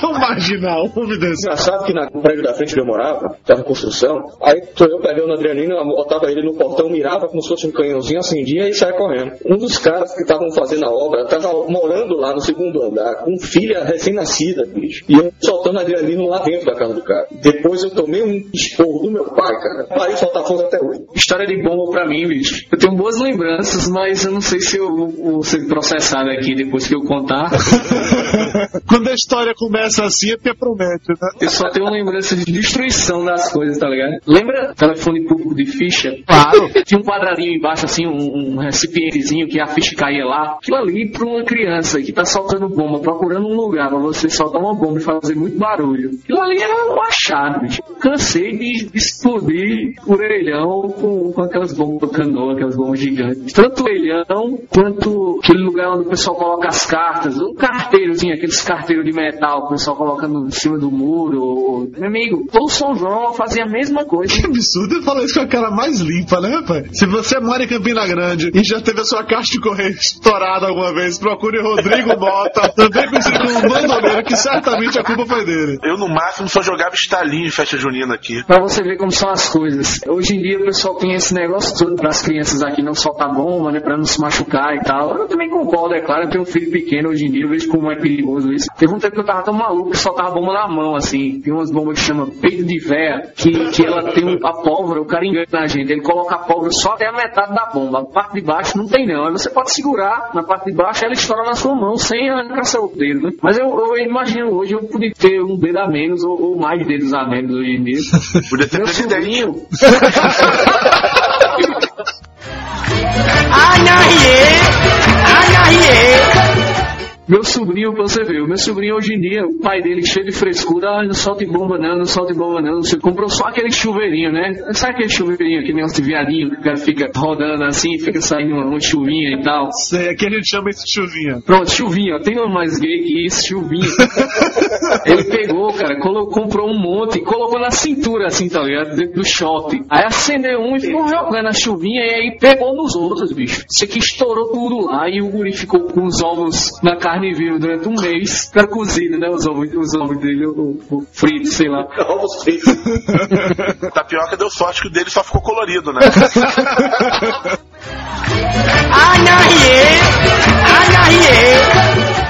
um marginal, convidência. Engraçado que na no prédio da frente onde eu morava, tava em construção, aí tô eu pegando o Adrianino, botava ele no portão, mirava como se fosse um canhãozinho, acendia e saia correndo. Um dos caras que estavam fazendo a obra tava morando lá no segundo andar, com filha recém-nascida, bicho. E eu soltando Adrianino lá dentro da casa do cara. Depois eu tomei um esporro do meu pai, cara. Parei de soltar fogo até hoje. História de bomba pra mim, bicho. Eu tenho boas lembranças, mas eu não sei se eu vou ser processado aqui depois que eu contar. Quando a história começa assim é porque promete, né? Eu só tenho lembrança de destruição das coisas, tá ligado? Lembra telefone público de ficha? Claro. Tinha um quadradinho embaixo, assim, um, um recipientezinho que a ficha caía lá. Aquilo ali pra uma criança que tá soltando bomba, procurando um lugar pra você soltar uma bomba e fazer muito barulho. Aquilo ali era um achado, bicho. Cansei de explodir o orelhão com, com aquelas bombas canoa, aquelas bombas gigantes. Tanto o orelhão quanto aquele lugar onde o pessoal coloca as cartas. Um carteirozinho, aqueles carteiros de metal que o pessoal coloca no, em cima do muro. ou- Meu amigo, todo São João fazia a mesma coisa. Que absurdo eu falar isso com a cara mais limpa, né, rapaz? Se você mora em Campina Grande e já teve a sua caixa de correio estourada alguma vez, procure Rodrigo Mota, também conhecido como bandoleiro, que certamente a culpa foi dele. Eu, no máximo, só jogava estalinho em festa junina aqui. Pra você ver como são as coisas. Hoje em dia o pessoal tem esse negócio todo para as crianças aqui não soltar bomba, né? Pra não se machucar e tal. Eu também concordo, é claro. Eu tenho um filho pequeno hoje em dia, eu vejo como é perigoso isso. Teve um tempo que eu tava tão maluco que soltava bomba na mão, assim. Tem umas bombas que chama peito de véia, que, que ela tem um- a pólvora, o cara engana a gente. Ele coloca a pólvora só até a metade da bomba. A parte de baixo não tem não. Aí você pode segurar na parte de baixo ela estoura na sua mão sem arrancar seu dedo, né? Mas eu, eu imagino hoje eu podia ter um dedo a menos ou, ou mais dedos a menos hoje em dia. Podia ter Meu presidente. Sobrinho. Meu sobrinho, você o meu sobrinho hoje em dia, o pai dele cheio de frescura, ah, não solte bomba não, não solte bomba não. Você comprou só aquele chuveirinho, né? Sabe aquele chuveirinho, aquele negócio de viadinho, que o cara fica rodando assim, fica saindo uma, uma chuvinha e tal. Sei, aqui a gente chama isso de chuvinha. Pronto, chuvinha, tem nome mais gay que isso, chuvinha. Ele pegou, cara, colo- comprou um monte, colocou na cintura, assim, tá ligado? Dentro do shot. Aí acendeu um e ficou jogando a chuvinha e aí pegou nos outros, bicho. Isso aqui estourou tudo lá e o guri ficou com os ovos na carne viva durante um mês, pra cozido, né? Os ovos, os ovos dele, o, o frito, sei lá. Ovos fritos. Tapioca deu sorte que o dele só ficou colorido, né?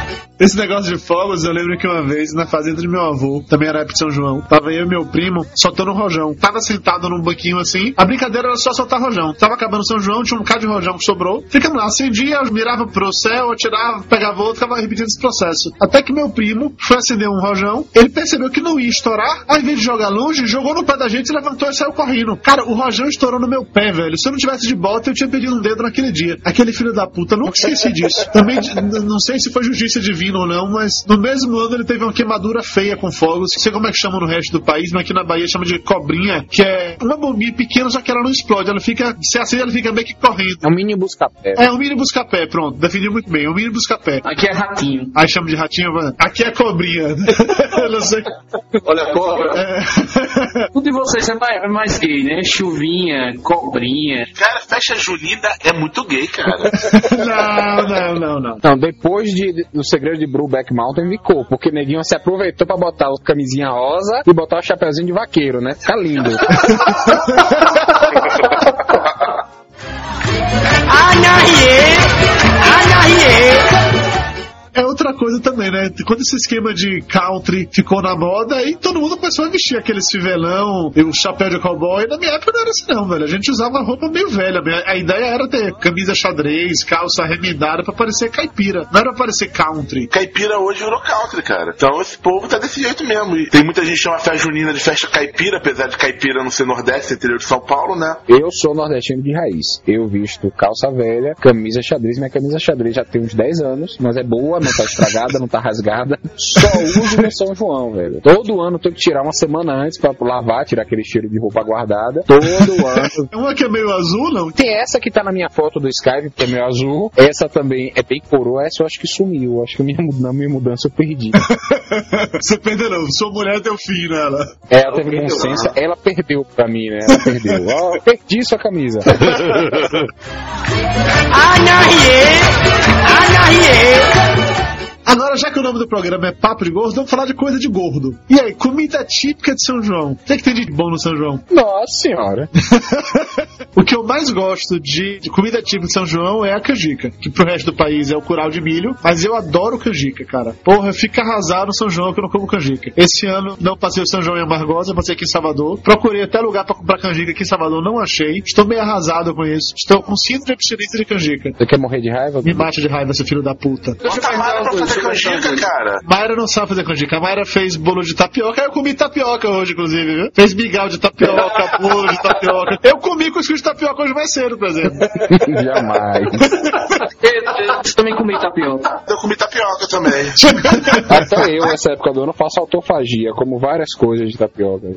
Esse negócio de fogos, eu lembro que uma vez na fazenda de meu avô, também era época de São João, tava eu e meu primo soltando rojão. Tava sentado num banquinho assim, a brincadeira era só soltar rojão. Tava acabando São João, tinha um bocado de rojão que sobrou. Ficamos lá, acendia, mirava pro céu, atirava, pegava outro, ficava repetindo esse processo. Até que meu primo foi acender um rojão, ele percebeu que não ia estourar, ao invés de jogar longe, jogou no pé da gente, levantou e saiu correndo. Cara, o rojão estourou no meu pé, velho. Se eu não tivesse de bota, eu tinha perdido um dedo naquele dia. Aquele filho da puta, nunca esqueci disso. Também, não sei se foi justiça divina ou não, mas no mesmo ano ele teve uma queimadura feia com fogos. Não sei como é que chama no resto do país, mas aqui na Bahia chama de cobrinha, que é uma bombinha pequena, só que ela não explode. Ela fica, se acende, ela fica meio que correndo. É um mini busca-pé. É um mini busca-pé, pronto, definiu muito bem. É um mini busca-pé. Aqui é ratinho. Aí chama de ratinho, mano. Aqui é cobrinha. eu não sei. Olha a cobra. É. Tudo de vocês é mais, é mais gay, né? Chuvinha, cobrinha. Cara, festa junina é muito gay, cara. não, não, não, não. Não, depois de, de- do segredo de Brubeck Mountain ficou, porque neguinho se aproveitou pra botar o camisinha rosa e botar o chapeuzinho de vaqueiro, né? Fica lindo. É outra coisa também, né? Quando esse esquema de country ficou na moda, aí todo mundo começou a vestir aqueles fivelão e o chapéu de cowboy. Na minha época não era assim, não, velho. A gente usava roupa meio velha. A ideia era ter camisa xadrez, calça remendada pra parecer caipira. Não era pra parecer country. Caipira hoje virou country, cara. Então esse povo tá desse jeito mesmo. E tem muita gente que chama a festa junina de festa caipira, apesar de caipira não ser nordeste, interior de São Paulo, né? Eu sou nordestino de raiz. Eu visto calça velha, camisa xadrez. Minha camisa xadrez já tem uns 10 anos, mas é boa, não tá estragada. não tá rasgada. Só uso no São João, velho. Todo ano eu tenho que tirar uma semana antes pra lavar, tirar aquele cheiro de roupa guardada. Todo ano. Uma que é meio azul, não? Tem essa que tá na minha foto do Skype, que é meio azul. Essa também é bem coroa. Essa eu acho que sumiu. Acho que minha, na minha mudança eu perdi. Você perdeu, não. Sua mulher deu fim nela. É, ela teve consciência, ela perdeu pra mim, né? Ela perdeu. Ó, eu perdi sua camisa. Yeah. Agora, já que o nome do programa é Papo de Gordo, vamos falar de coisa de gordo. E aí, comida típica de São João. O que, é que tem de bom no São João? Nossa senhora. O que eu mais gosto de, de comida típica de São João é a canjica, que pro resto do país é o curau de milho, mas eu adoro canjica, cara. Porra, fica arrasado no São João que eu não como canjica. Esse ano não passei o São João em Amargosa, passei aqui em Salvador. Procurei até lugar pra comprar canjica aqui em Salvador, não achei. Estou meio arrasado com isso. Estou com síndrome de abstinência de canjica. Você quer morrer de raiva? Me mate de raiva, seu filho da puta. Bota a Mara pra fazer canjica, cara. Mayra não sabe fazer canjica. A Mayra fez bolo de tapioca. Eu comi tapioca hoje, inclusive, viu? Fez migal de tapioca, bolo de tapioca. Eu comi cuscuz de tapioca hoje mais cedo, por exemplo. Jamais. Eu também comi tapioca. Eu comi tapioca também. Até eu, nessa época do ano, faço autofagia, como várias coisas de tapioca.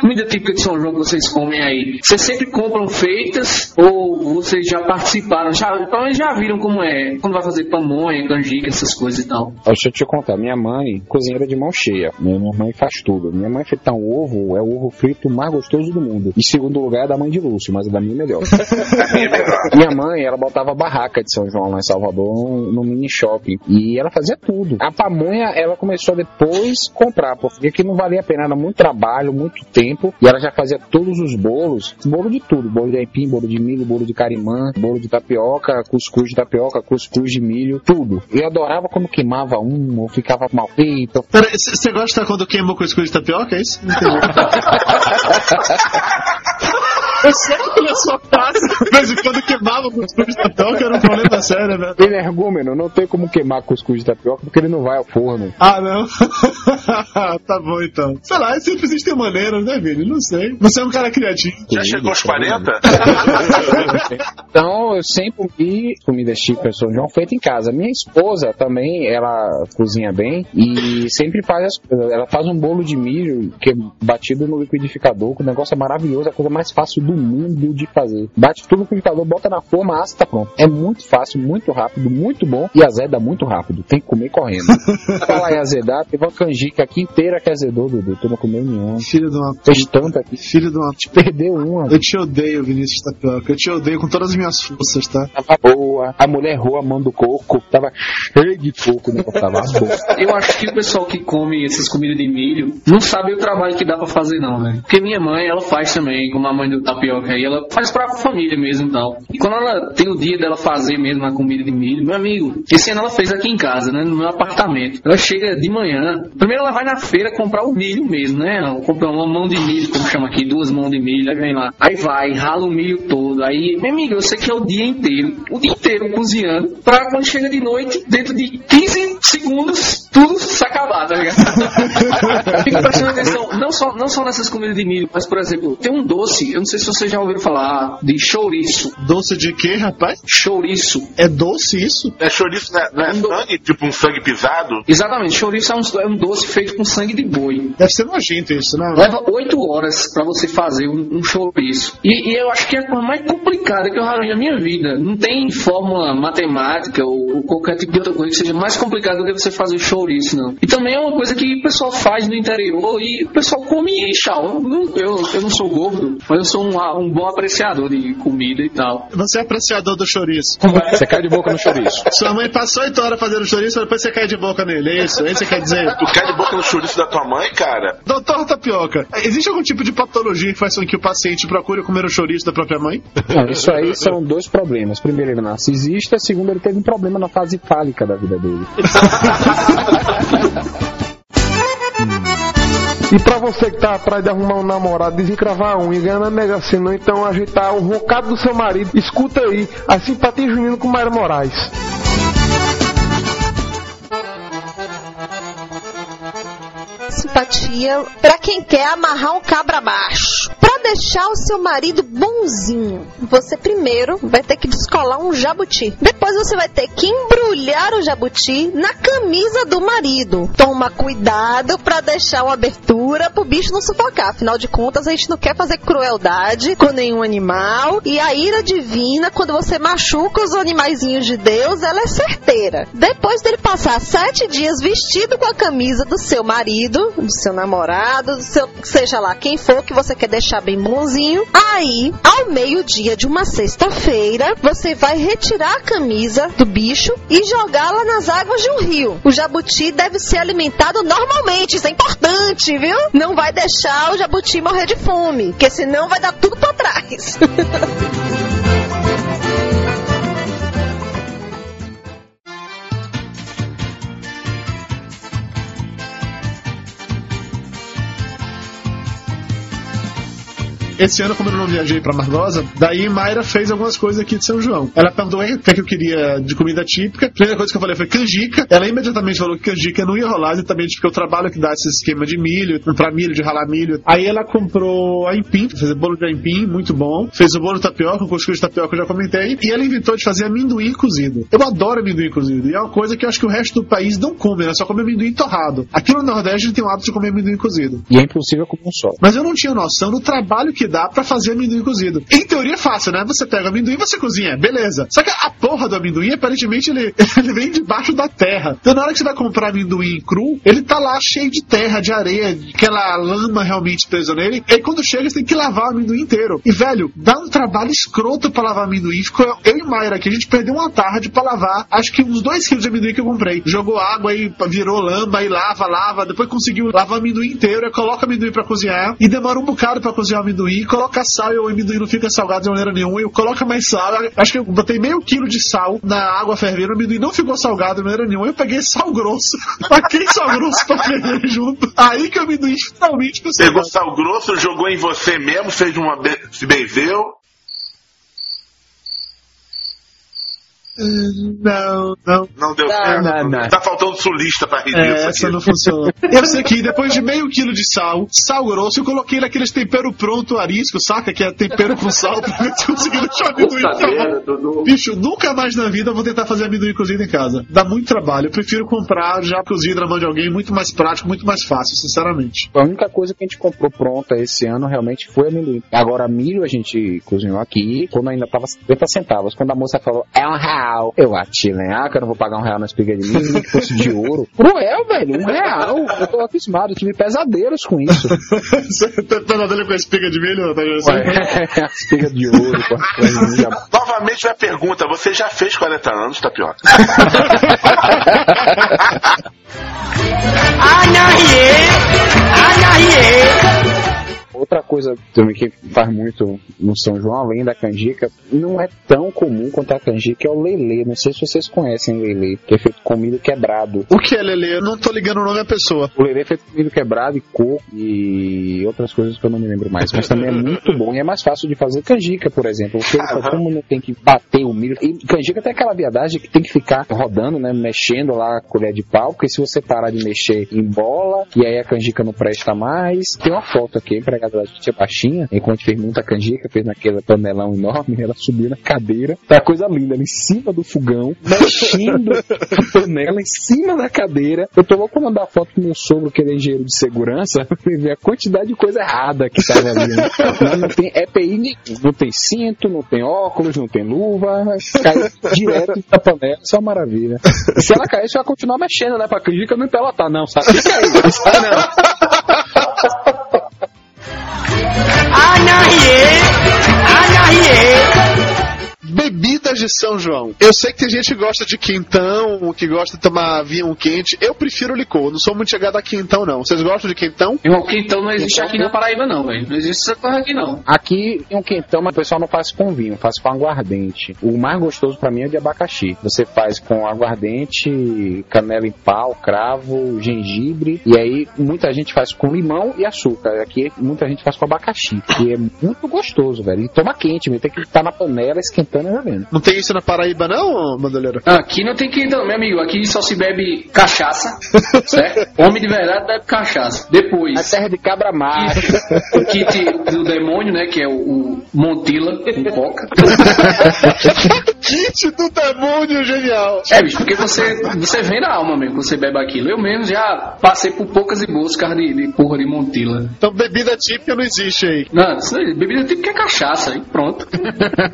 Comida típica de São João que vocês comem aí. Vocês sempre compram feitas ou vocês já participaram? Já, pelo menos já viram como é? Quando vai fazer pamonha, canjica, essas coisas e tal. Deixa eu te contar, minha mãe, cozinheira de mão cheia. Minha mãe faz tudo. Minha mãe frita um ovo, é o ovo frito mais gostoso do mundo. Em segundo lugar é da mãe de Lúcio, mas a da minha é melhor. minha mãe, ela botava barraca de São João lá em Salvador, no, no mini shopping. E ela fazia tudo. A pamonha, ela começou a depois comprar, porque aqui não valia a pena, era muito trabalho, muito tempo. E ela já fazia todos os bolos, bolo de tudo, bolo de aipim, bolo de milho, bolo de carimã, bolo de tapioca, cuscuz de tapioca, cuscuz de milho, tudo. Eu adorava quando queimava um, ou ficava mal feito. Você gosta quando queima o cuscuz de tapioca, é isso? Não. Eu sei que na sua casa, mas quando queimava o cuscuz de tapioca era um problema sério, né? Energúmeno, não tem como queimar cuscuz de tapioca porque ele não vai ao forno. Ah, não? tá bom então. Sei lá, sempre existem maneiras, né, Vini? Não sei. Você é um cara criativo. Já chegou aos 40? Então eu sempre comi comidas típicas São João feita em casa. Minha esposa também, ela cozinha bem e sempre faz as coisas. Ela faz um bolo de milho que é batido no liquidificador, que o negócio é maravilhoso, é a coisa mais fácil do mundo de fazer. Bate tudo no liquidificador, bota na forma, assa, tá pronto. É muito fácil, muito rápido, muito bom e azeda muito rápido. Tem que comer correndo. Falar em azedar, teve uma canjica aqui inteira que azedou, Dudu. Tu não comeu nenhum. Filho de uma Fez tanto aqui. Filho de uma. Perdeu uma. Eu te odeio, Vinícius Tapioca. Eu te odeio com todas as minhas forças, tá? Tava boa. A mulher errou a mão do coco. Tava cheio de coco, né? Tava boa. Eu acho que o pessoal que come essas comidas de milho não sabe o trabalho que dá pra fazer, não, velho. Porque minha mãe, ela faz também, como a mãe do tapioca aí, ela faz pra família mesmo e tal. E quando ela tem o dia dela fazer mesmo a comida de milho, meu amigo, esse ano ela fez aqui em casa, né? No meu apartamento. Ela chega de manhã, primeiro ela vai na feira comprar o milho mesmo, né? Ela compra uma mão de milho, como chama aqui, duas mãos de milho, aí vem lá. Aí vai, rala o milho todo. Aí, meu amigo, eu sei que é o dia inteiro, o dia inteiro cozinhando, pra quando chega de noite, dentro de 15 segundos, tudo se acabar, tá ligado? Fica prestando atenção, não só, não só nessas comidas de milho, mas, por exemplo, tem um doce, eu não sei se vocês já ouviram falar, de chouriço. Doce de quê, rapaz? Chouriço. É doce isso? É chouriço, não é, não é sangue? Tipo um sangue pisado? Exatamente, chouriço é um, é um doce feito com sangue de boi. Deve ser nojento isso, né? Leva oito horas pra você fazer um, um chouriço. E, e eu acho que é a coisa mais complicada que eu arranjo na minha vida. Não tem fórmula matemática ou, qualquer tipo de outra coisa que seja mais complicada do que você fazer chouriço, não. E também é uma coisa que o pessoal faz no interior e o pessoal come e tchau. Eu, não- eu, eu não sou gordo, mas eu sou um, um bom apreciador de comida e tal. Você é apreciador do chouriço. Você cai de boca no chouriço. Sua mãe passou oito horas fazendo chouriço, depois você cai de boca nele, é isso? É isso que você quer dizer? Tu cai de boca no chouriço da tua mãe, cara? Doutor Tapioca, existe algum tipo de patologia que faz com que o paciente procure comer o chouriço da própria mãe? Não, isso aí são dois problemas. Primeiro, ele é narcisista. Segundo, ele teve um problema na fase fálica da vida dele. E pra você que tá atrás de arrumar um namorado, desencravar a unha, ganhar na Mega Sena, ou então ajeitar o rocado do seu marido, escuta aí, a simpatia junina com Mayra Moraes. Simpatia pra quem quer amarrar um cabra baixo. Pra deixar o seu marido bonzinho, você primeiro vai ter que descolar um jabuti. Depois você vai ter que embrulhar o jabuti na camisa do marido. Toma cuidado pra deixar uma abertura pro bicho não sufocar. Afinal de contas, a gente não quer fazer crueldade com nenhum animal. E a ira divina, quando você machuca os animaizinhos de Deus, ela é certeira. Depois dele passar sete dias vestido com a camisa do seu marido, do seu namorado, do seu, seja lá quem for que você quer deixar bem bonzinho, aí, ao meio-dia de uma sexta-feira, você vai retirar a camisa do bicho e jogá-la nas águas de um rio. O jabuti deve ser alimentado normalmente, isso é importante, viu? Não vai deixar o jabuti morrer de fome, porque senão vai dar tudo pra trás. Esse ano, como eu não viajei pra Margosa, daí Mayra fez algumas coisas aqui de São João. Ela perguntou o que, é que eu queria de comida típica. A primeira coisa que eu falei foi canjica. Ela imediatamente falou que canjica não ia rolar, exatamente porque o trabalho que dá esse esquema de milho, comprar milho, de ralar milho. Aí ela comprou aipim, fez bolo de aipim, muito bom. Fez o bolo de tapioca, o cuscuz de tapioca eu já comentei. E ela inventou de fazer amendoim cozido. Eu adoro amendoim cozido. E é uma coisa que eu acho que o resto do país não come, né? Só come amendoim torrado. Aqui no Nordeste a gente tem o hábito de comer amendoim cozido. E é impossível comer um só. Mas eu não tinha noção do trabalho que dá pra fazer amendoim cozido. Em teoria é fácil, né? Você pega o amendoim e você cozinha, beleza. Só que a porra do amendoim, aparentemente, ele, ele vem debaixo da terra. Então na hora que você vai comprar amendoim cru, ele tá lá cheio de terra, de areia, aquela lama realmente presa nele. E aí quando chega, você tem que lavar o amendoim inteiro. E velho, dá um trabalho escroto pra lavar amendoim. Ficou eu e Mayra aqui, a gente perdeu uma tarde pra lavar, acho que uns 2 quilos de amendoim que eu comprei. Jogou água e virou lama e lava, lava. Depois conseguiu lavar o amendoim inteiro, coloca o amendoim pra cozinhar. E demora um bocado pra cozinhar o amendoim, coloca sal e o amendoim não fica salgado de maneira nenhuma. Eu coloca mais sal. Acho que eu botei meio quilo de sal na água fervendo, o amendoim não ficou salgado de maneira nenhuma. Eu peguei sal grosso, taquei sal grosso pra ferver junto. Aí que o amendoim finalmente ficou Pegou sal grosso, jogou em você mesmo, fez uma. Be... se benzeu. Não, não. Não deu Não, certo. não, não. Tá faltando sulista pra rir É, disso essa aqui. não funcionou. Eu sei que depois de meio quilo de sal, sal grosso, eu coloquei naqueles tempero pronto arisco, saca? Que é tempero com sal pra ver se conseguir deixar o amendoim. Dudu. Bicho, nunca mais na vida eu vou tentar fazer amendoim cozido em casa. Dá muito trabalho. Eu prefiro comprar já cozido na mão de alguém, muito mais prático, muito mais fácil, sinceramente. A única coisa que a gente comprou pronta esse ano realmente foi amendoim. Agora, milho a gente cozinhou aqui, quando ainda tava 50 centavos. Quando a moça falou, é um real. Eu ati, né? Ah, que eu não vou pagar um real na espiga de milho, nem que fosse de ouro. Cruel, velho, um real. Eu tô acostumado, eu tive pesadelos com isso. Você tá pesadelo com a espiga de milho, tá Ué, a espiga de ouro, com a coisa de milho. Novamente a pergunta: você já fez 40 anos, Tapioca? Outra coisa também que faz muito no São João, além da canjica, não é tão comum quanto a canjica, é o lelê. Não sei se vocês conhecem o lelê, que é feito com milho quebrado. O que é, Lele? Eu não tô ligando o nome à pessoa. O lelê é feito com milho quebrado e coco e outras coisas que eu não me lembro mais. Mas também é muito bom e é mais fácil de fazer canjica, por exemplo. Porque como não tem que bater o milho. E canjica tem aquela viadagem que tem que ficar rodando, né? Mexendo lá a colher de pau, porque se você parar de mexer em bola, e aí a canjica não presta mais. Tem uma foto aqui, a empregada da gente é baixinha, enquanto fez muita canjica, fez naquele panelão enorme, ela subiu na cadeira, tá coisa linda, ela em cima do fogão, mexendo a panela em cima da cadeira. Eu tô louco mandar foto pro meu sogro, que ele é engenheiro de segurança, pra ver a quantidade de coisa errada que tava ali. Né? Não, tem EPI nenhum. Não tem cinto, não tem óculos, não tem luva, cai direto da panela, isso é uma maravilha. E se ela cair, você vai continuar mexendo, né? Pra canjica não empelotar, não, sabe? Fica aí, sai não. 呀耶，哎呀耶。De São João. Eu sei que tem gente que gosta de quentão, que gosta de tomar vinho quente. Eu prefiro licor. Não sou muito chegado a quentão, não. Vocês gostam de quentão? Irmão, quentão não existe aqui na Paraíba, não, velho. Não existe essa coisa aqui, não. Aqui tem um quentão, mas o pessoal não faz com vinho, faz com aguardente. O mais gostoso pra mim é o de abacaxi. Você faz com aguardente, canela em pau, cravo, gengibre, e aí muita gente faz com limão e açúcar. Aqui muita gente faz com abacaxi, que é muito gostoso, velho. E toma quente, mesmo. tem que estar na panela esquentando e bebendo. Não tem isso na Paraíba, não, Bandoleiro? Aqui não tem quinta, não, meu amigo. Aqui só se bebe cachaça, certo? Homem de verdade bebe cachaça. Depois. A terra de cabra macho. O kit do demônio, né? Que é o, o Montila com coca. Kit do demônio genial. É, bicho, porque você, você vem na alma mesmo quando você bebe aquilo. Eu mesmo já passei por poucas e boas caras de, de porra de Montila. Então bebida típica não existe aí. Não, bebida típica é cachaça, aí pronto.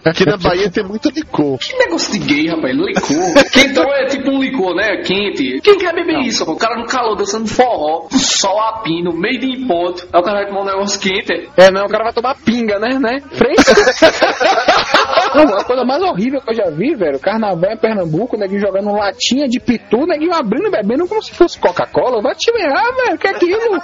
Aqui na Bahia tem muito licor. Que negócio de gay, rapaz, licor. Quentão é tipo um licor, né? Quente. Quem quer beber isso, rapaz? O cara no calor dançando forró, sol a pino, meio de em ponto. Aí o cara vai tomar um negócio quente. É, não, o cara vai tomar pinga, né? né? Fresco. Não, a coisa mais horrível que eu já vi, velho, carnaval em Pernambuco, neguinho jogando latinha de pitu, neguinho abrindo e bebendo como se fosse Coca-Cola. Vai te ferrar, velho, que é aquilo?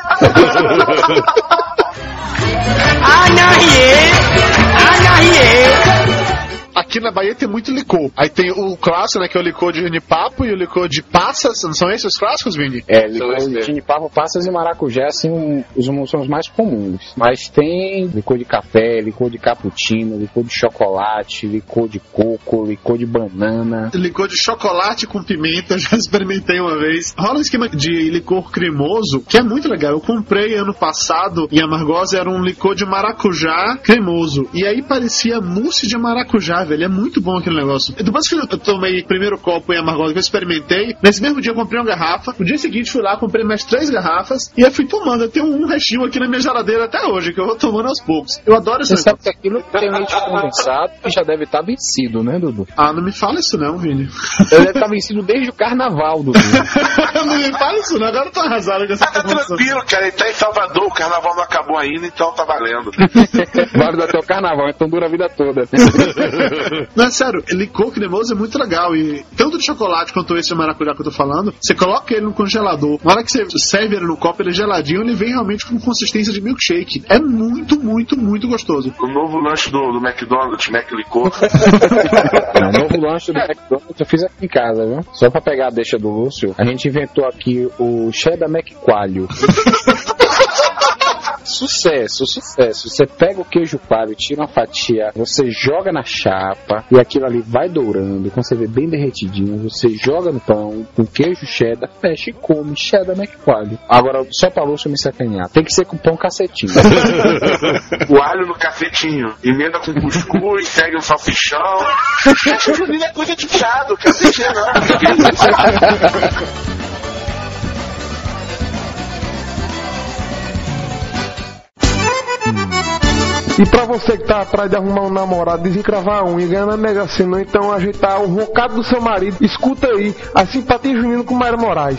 Aqui na Bahia tem muito licor. Aí tem o clássico, né? Que é o licor de genipapo e o licor de passas. Não são esses os clássicos, Vini? É, licor de ginipapo, passas e maracujá, assim, um- os são os mais comuns. Mas tem licor de café, licor de cappuccino, licor de chocolate, licor de coco, licor de banana. Licor de chocolate com pimenta, eu já experimentei uma vez. Rola um esquema de licor cremoso, que é muito legal. Eu comprei ano passado em Amargosa, era um licor de maracujá cremoso. E aí parecia mousse de maracujá, velho. É muito bom aquele negócio. Depois que eu tomei o primeiro copo em Amargosa, que eu experimentei, nesse mesmo dia eu comprei uma garrafa. No dia seguinte fui lá, comprei mais três garrafas e eu fui tomando. Eu tenho um restinho aqui na minha geladeira até hoje, que eu vou tomando aos poucos. Eu adoro esse Você sabe negócio. que aquilo tem leite condensado que já deve estar vencido, né, Dudu? Ah, não me fala isso não, Vini. Ele deve estar vencido desde o carnaval, Dudu. não me fala isso não, agora eu tô arrasado com essa Tá informação. tranquilo, cara. Ele tá em Salvador, o carnaval não acabou ainda, então tá valendo. Vale até o carnaval, então dura a vida toda. Não, é sério, licor cremoso é muito legal. E tanto de chocolate quanto esse de maracujá que eu tô falando, você coloca ele no congelador. Na hora que você serve ele no copo, ele é geladinho, ele vem realmente com consistência de milkshake. É muito, muito, muito gostoso. O novo lanche do, do McDonald's, Mac Licor. Não, o novo lanche do McDonald's eu fiz aqui em casa, viu? Só pra pegar a deixa do Lúcio, a gente inventou aqui o Cheddar McQualho. Sucesso, sucesso. Você pega o queijo coalho, tira uma fatia, você joga na chapa e aquilo ali vai dourando. Quando você vê bem derretidinho, você joga no pão com queijo cheddar, fecha e come cheddar McQualho. Agora, só pra Lúcio me sacanear, tem que ser com pão cacetinho. o alho no cacetinho. Emenda com cuscuz, segue um salsichão. Junina é coisa de piado, cacetinho não. E pra você que tá atrás de arrumar um namorado, desencravar unha e ganhar na Mega Sena, então ajeitar o rocado do seu marido, escuta aí, a simpatia junina com Mayra Moraes.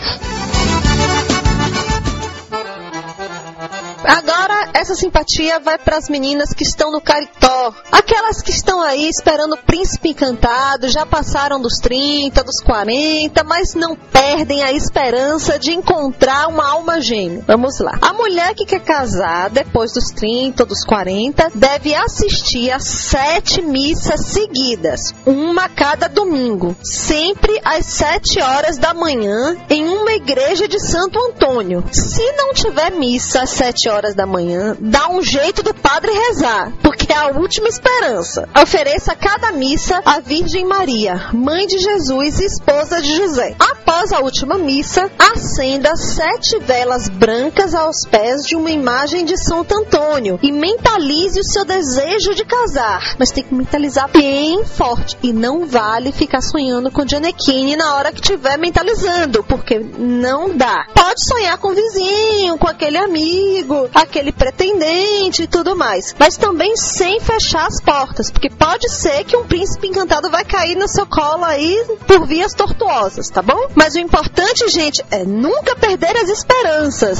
Agora, essa simpatia vai para as meninas que estão no Caritó. Aquelas que estão aí esperando o príncipe encantado, já passaram dos 30, dos 40, mas não perdem a esperança de encontrar uma alma gêmea. Vamos lá. A mulher que quer casar depois dos 30 ou dos 40 deve assistir a sete missas seguidas, uma cada domingo, sempre às 7 horas da manhã, em uma igreja de Santo Antônio. Se não tiver missa às 7 horas da manhã, dá um jeito do padre rezar, porque é a última esperança. Ofereça cada missa à Virgem Maria, mãe de Jesus e esposa de José. Após a última missa, acenda sete velas brancas aos pés de uma imagem de Santo Antônio e mentalize o seu desejo de casar. Mas tem que mentalizar bem forte e não vale ficar sonhando com Gianecchini na hora que estiver mentalizando, porque não dá. Pode sonhar com o vizinho, com aquele amigo, aquele pretendente e tudo mais, mas também sem fechar as portas, porque pode ser que um príncipe encantado vai cair no seu colo aí por vias tortuosas, tá bom? Mas o importante, gente, é nunca perder as esperanças.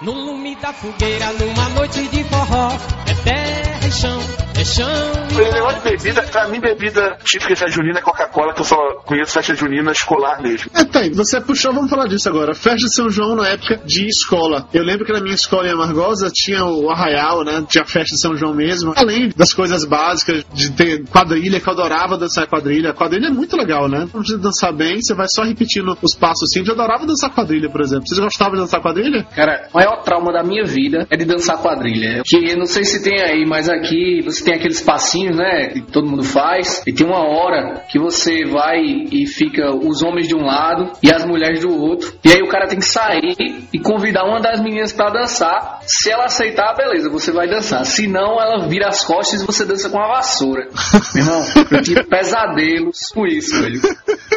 No lume da fogueira, numa noite de forró, é terra e chão. Chão. Esse negócio de bebida, pra mim, bebida típica festa junina é Coca-Cola, que eu só conheço festa junina escolar mesmo. É, tem. Você puxou, vamos falar disso agora. Festa de São João na época de escola. Eu lembro que na minha escola em Amargosa tinha o arraial, né? Tinha a festa de São João mesmo. Além das coisas básicas, de ter quadrilha, que eu adorava dançar quadrilha. Quadrilha é muito legal, né? Não precisa dançar bem, você vai só repetindo os passos simples. Eu adorava dançar quadrilha, por exemplo. Vocês gostavam de dançar quadrilha? Cara, o maior trauma da minha vida é de dançar quadrilha. Que eu não sei se tem aí, mas aqui você tem aqueles passinhos, né? Que todo mundo faz. E tem uma hora que você vai e fica os homens de um lado e as mulheres do outro. E aí o cara tem que sair e convidar uma das meninas pra dançar. Se ela aceitar, beleza, você vai dançar. Se não, ela vira as costas e você dança com a vassoura. Meu irmão, eu tive pesadelos com isso, velho.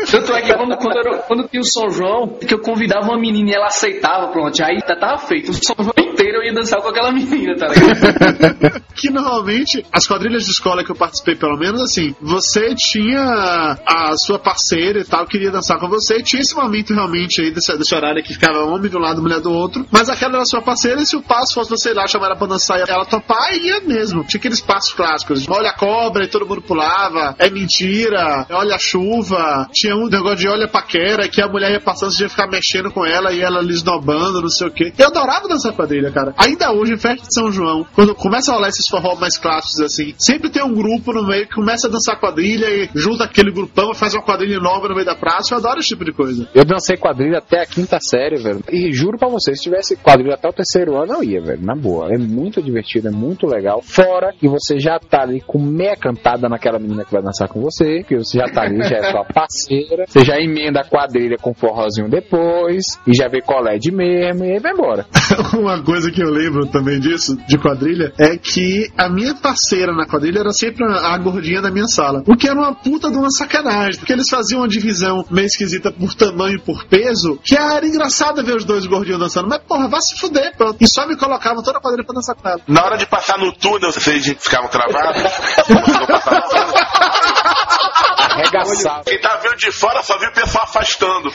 Tanto é que quando, quando, era- quando tinha o São João, que eu convidava uma menina e ela aceitava, pronto, aí tava feito. O São João inteiro eu ia dançar com aquela menina, tá ligado? que normalmente as quadrilhas de escola que eu participei, pelo menos assim, você tinha a sua parceira e tal, queria dançar com você, e tinha esse momento realmente aí desse, desse horário que ficava homem de um lado, mulher do outro, mas aquela era sua parceira, e se o passo fosse você ir lá chamar ela pra dançar e ela topar, ia mesmo. Tinha aqueles passos clássicos, olha a cobra e todo mundo pulava, é mentira, olha a chuva, tinha um negócio de olha a paquera, que a mulher ia passando, você ia ficar mexendo com ela e ela lhe esnobando, não sei o que. Eu adorava dançar quadrilha, cara. Ainda hoje, em festa de São João, quando começa a rolar esses forró mais clássicos assim, sempre tem um grupo no meio que começa a dançar quadrilha e junta aquele grupão e faz uma quadrilha nova no meio da praça. Eu adoro esse tipo de coisa. Eu dancei quadrilha até a quinta série, velho. E juro pra vocês, se tivesse quadrilha até o terceiro ano, eu ia, velho. Na boa. É muito divertido, é muito legal. Fora que você já tá ali com meia cantada naquela menina que vai dançar com você, que você já tá ali, já é sua parceira. Você já emenda a quadrilha com forrozinho depois, e já vê colé de mesmo, e aí vai embora. Uma coisa que eu lembro também disso, de quadrilha, é que a minha parceira na quadrilha era sempre a gordinha da minha sala. O que era uma puta de uma sacanagem, porque eles faziam uma divisão meio esquisita por tamanho e por peso, que era engraçado ver os dois gordinhos dançando. Mas, porra, vá se fuder, pronto. E só me colocavam toda a quadrilha pra dançar com ela. Na hora de passar no túnel, vocês ficavam travados? Arregaçado. Quem tá vendo de fora só viu o pessoal afastando.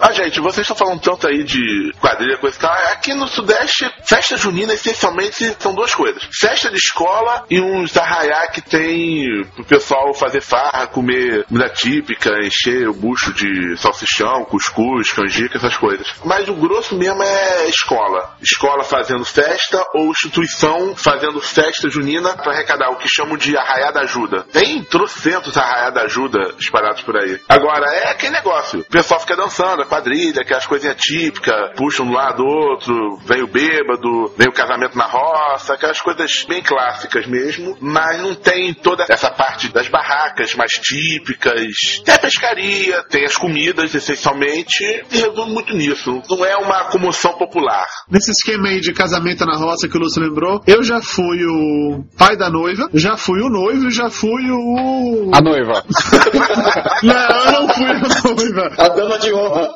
Ah, gente, vocês estão falando tanto aí de quadrilha, coisa e tal. Aqui no Sudeste, festa junina, essencialmente, são duas coisas. Festa de escola e uns arraiá que tem pro pessoal fazer farra, comer comida típica, encher o bucho de salsichão, cuscuz, canjica, essas coisas. Mas o grosso mesmo é escola. Escola fazendo festa ou instituição fazendo festa junina para arrecadar o que chamam de arraiá da ajuda. Tem trocentos arraiá da ajuda espalhados por aí. Agora, é aquele negócio. O pessoal fica dançando, quadrilha, aquelas coisinhas típicas, puxam de um lado do outro, vem o bêbado, vem o casamento na roça, aquelas coisas bem clássicas mesmo, mas não tem toda essa parte das barracas mais típicas. Tem a pescaria, tem as comidas, essencialmente, e resume muito nisso. Não é uma comoção popular. Nesse esquema aí de casamento na roça que o Lúcio lembrou, eu já fui o pai da noiva, já fui o noivo e já fui o. A noiva. Não, eu não fui a noiva. A dama de honra.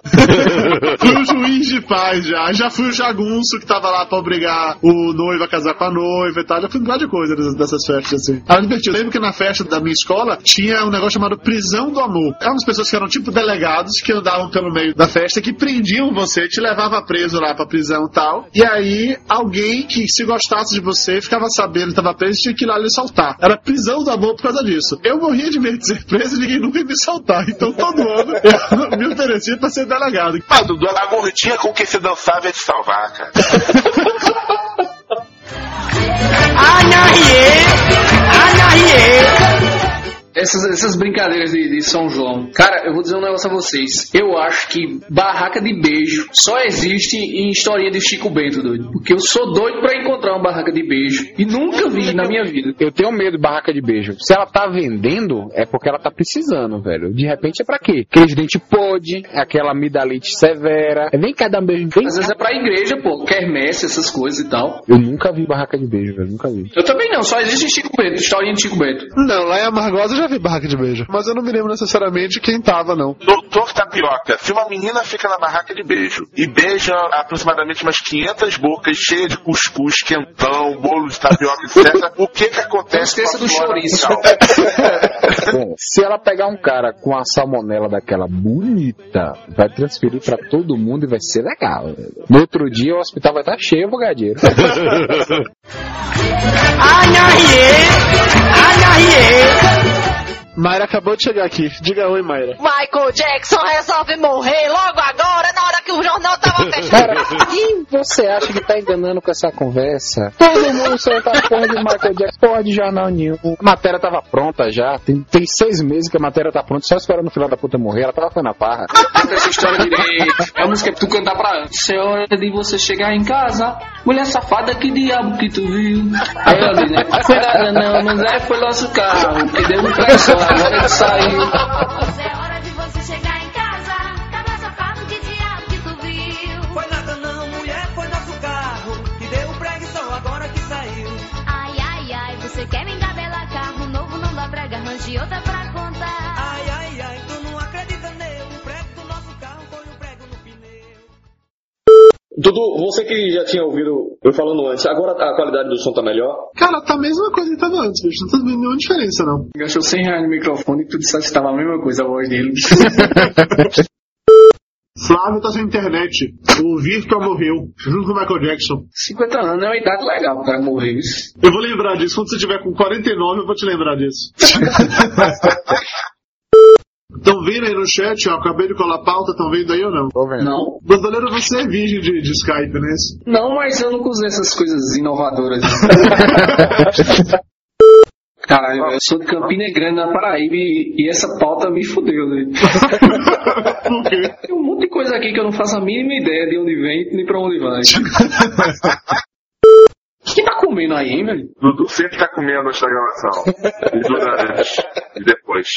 Fui o juiz de paz já. Já fui o jagunço que tava lá pra obrigar o noivo a casar com a noiva e tal. Já fui um de coisa dessas- festas assim. Era divertido. Lembro que na festa da minha escola tinha um negócio chamado prisão do amor. Eram umas pessoas que eram tipo delegados que andavam pelo meio da festa que prendiam você, te levava preso lá pra prisão e tal. E aí alguém que se gostasse de você ficava sabendo que tava preso e tinha que ir lá lhe soltar. Era prisão do amor por causa disso. Eu morria de medo de ser preso e ninguém nunca ia me soltar. Então todo ano eu me oferecia pra ser delegado. Ah, Dudu, a gordinha com quem você dançava ia te salvar, cara. Essas, essas brincadeiras de, de São João. Cara, eu vou dizer um negócio a vocês. Eu acho que barraca de beijo só existe em historinha de Chico Bento, doido. Porque eu sou doido pra encontrar uma barraca de beijo. E nunca vi na minha vida. Eu tenho medo de barraca de beijo. Se ela tá vendendo, é porque ela tá precisando, velho. De repente é pra quê? Aqueles dente podre, aquela amidalite severa. É, Vem cá dar um beijo. Vem Às vezes é pra igreja, pô. Quermesse, essas coisas e tal. Eu nunca vi barraca de beijo, velho. Nunca vi. Eu também não, só existe em Chico Bento, historinha de Chico Bento. Não, lá em Amargosa eu já vi vi barraca de beijo, mas eu não me lembro necessariamente quem tava, não. Doutor Tapioca, se uma menina fica na barraca de beijo e beija aproximadamente umas 500 bocas cheias de cuscuz, quentão, bolo de tapioca, etc., o que que acontece com a do chouriço. Bom, se ela pegar um cara com a salmonela daquela bonita, vai transferir pra todo mundo e vai ser legal. No outro dia o hospital vai estar cheio, bogadeiro. Mayra acabou de chegar aqui. Diga oi, Mayra. Michael Jackson resolve morrer logo agora, na hora que o jornal tava fechando. Cara, quem você acha que tá enganando com essa conversa? Todo mundo só tá porra de Michael Jackson, porra de jornal nenhum. A matéria tava pronta já. Tem, tem seis meses que a matéria tá pronta, só esperando o filho da puta morrer. Ela tava foi na parra. Conta essa história direito. É a música que tu cantar pra é hora de você chegar em casa, mulher safada, que diabo que tu viu? Aí ela diz, né? Não, mas é foi nosso carro, que deu um agora ele saiu. É hora de você chegar em casa. Cabra safado, que diabo que tu viu? Foi nada não, mulher, foi nosso carro. Que deu o prego só agora que saiu. Ai, ai, ai, você quer me engabelar carro novo, não dá prega, arranje outra pra Dudu, você que já tinha ouvido eu falando antes, agora a qualidade do som tá melhor? Cara, tá a mesma coisa que tava antes, bicho. Não tá vendo nenhuma diferença, não. Gastou 100 reais no microfone e tu disseste que tava a mesma coisa a voz dele. Flávio tá sem internet. O Virtua morreu, junto com o Michael Jackson. 50 anos é uma idade legal pro cara morrer. isso. Eu vou lembrar disso. Quando você tiver com 49, eu vou te lembrar disso. Estão vendo aí no chat, ó, acabei de colar a pauta, estão vendo aí ou não? Tô vendo. Não. Bandoleiro, você é virgem de, de Skype, né? Não, mas eu nunca usei essas coisas inovadoras. Caralho, eu sou de Campina Grande, na Paraíba, e, e essa pauta me fudeu, né? Por quê? Tem um monte de coisa aqui que eu não faço a mínima ideia de onde vem nem pra onde vai. O que tá comendo aí, hein, velho? Dudu sempre tá comendo esta gravação. E durante. E depois.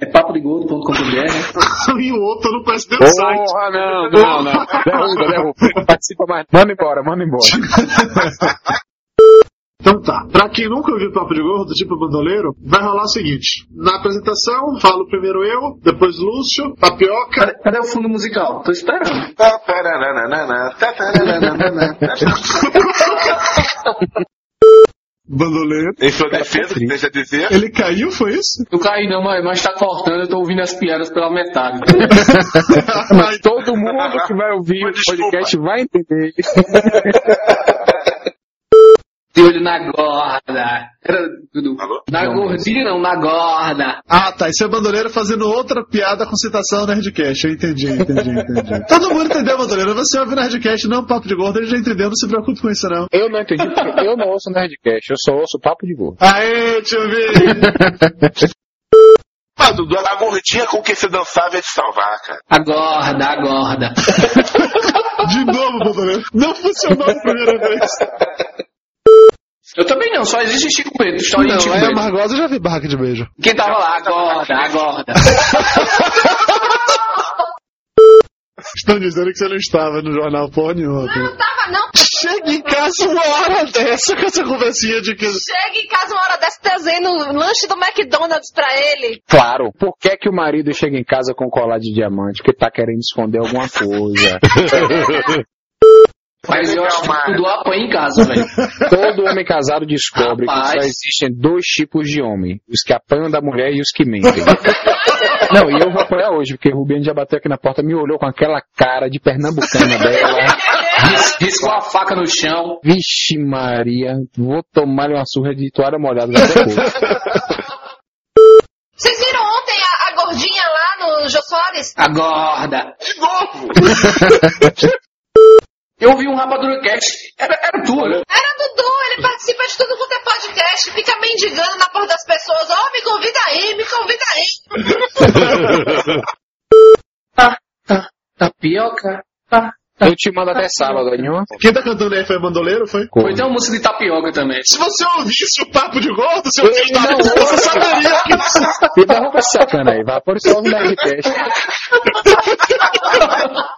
É papodegordo.com.br e o outro não conhece nem o site. Porra, não, não, não. Derruba, derruba. Participa mais. Manda embora, manda embora. Então tá. Pra quem nunca ouviu Papo de Gordo, tipo bandoleiro, vai rolar o seguinte. Na apresentação, falo primeiro eu, depois Lúcio, Tapioca. Cadê, cadê o fundo musical? Tô esperando. Bandoleiro. Em sua defesa, deixa dizer. Ele caiu, foi isso? Eu caí não, mas, mas tá cortando, eu tô ouvindo as piadas pela metade. Mas todo mundo que vai ouvir o podcast vai entender. Olho na gorda. Era, Dudu. Na gordinha não, na gorda. Ah, tá. Esse é o bandoleiro fazendo outra piada com citação no Nerdcast. Eu entendi, entendi, entendi. Todo mundo entendeu, bandoleiro. Você ouve o Nerdcast, não Papo de Gordo, ele já entendeu, não se preocupe com isso, não. Eu não entendi porque eu não ouço Nerdcast, eu só ouço papo de gordo. Aê, eu ver. Ah, Dudu, a gordinha com que se dançava é de salvar, cara. A gorda, a gorda. De novo, bandoleiro. Não funcionou a primeira vez. Eu também não, só existe Chico. Historinha de Não, Chico é a Bento. Margosa eu já vi barraca de beijo. Quem tava lá? A gorda, a gorda. Estão dizendo que você não estava no jornal porra nenhuma. Não tava não. Chega em casa uma hora dessa com essa conversinha de que. Chega em casa uma hora dessa trazendo o lanche do McDonald's pra ele. Claro, por que, que o marido chega em casa com colar de diamante? Porque tá querendo esconder alguma coisa. Mas eu acho que tudo apanha em casa, velho. Todo homem casado descobre Rapaz. que só existem dois tipos de homem: os que apanham da mulher e os que mentem. Não, e eu vou apanhar hoje, porque o Rubiane já bateu aqui na porta, me olhou com aquela cara de pernambucana dela. Ris- Riscou a faca no chão. Vixe, Maria, vou tomar uma surra de toalha molhada daqui a pouco. Vocês viram ontem a, a gordinha lá no Jô Soares? A gorda. De novo! Eu vi um Rapadura Cast. Era, era tu, né? Era Dudu, ele participa de tudo quanto é podcast, fica mendigando na porta das pessoas. Ó, me convida aí, me convida aí. Tá, tá. Tapioca. Tá. Eu te mando até sábado, nenhuma. Quem tá cantando aí foi bandoleiro, foi? Foi até uma música de tapioca também. Se você ouvisse o papo de gordo, seu filho da puta, você saberia que. Me derruba esse sacana aí, vai, por isso eu no Nerdcast.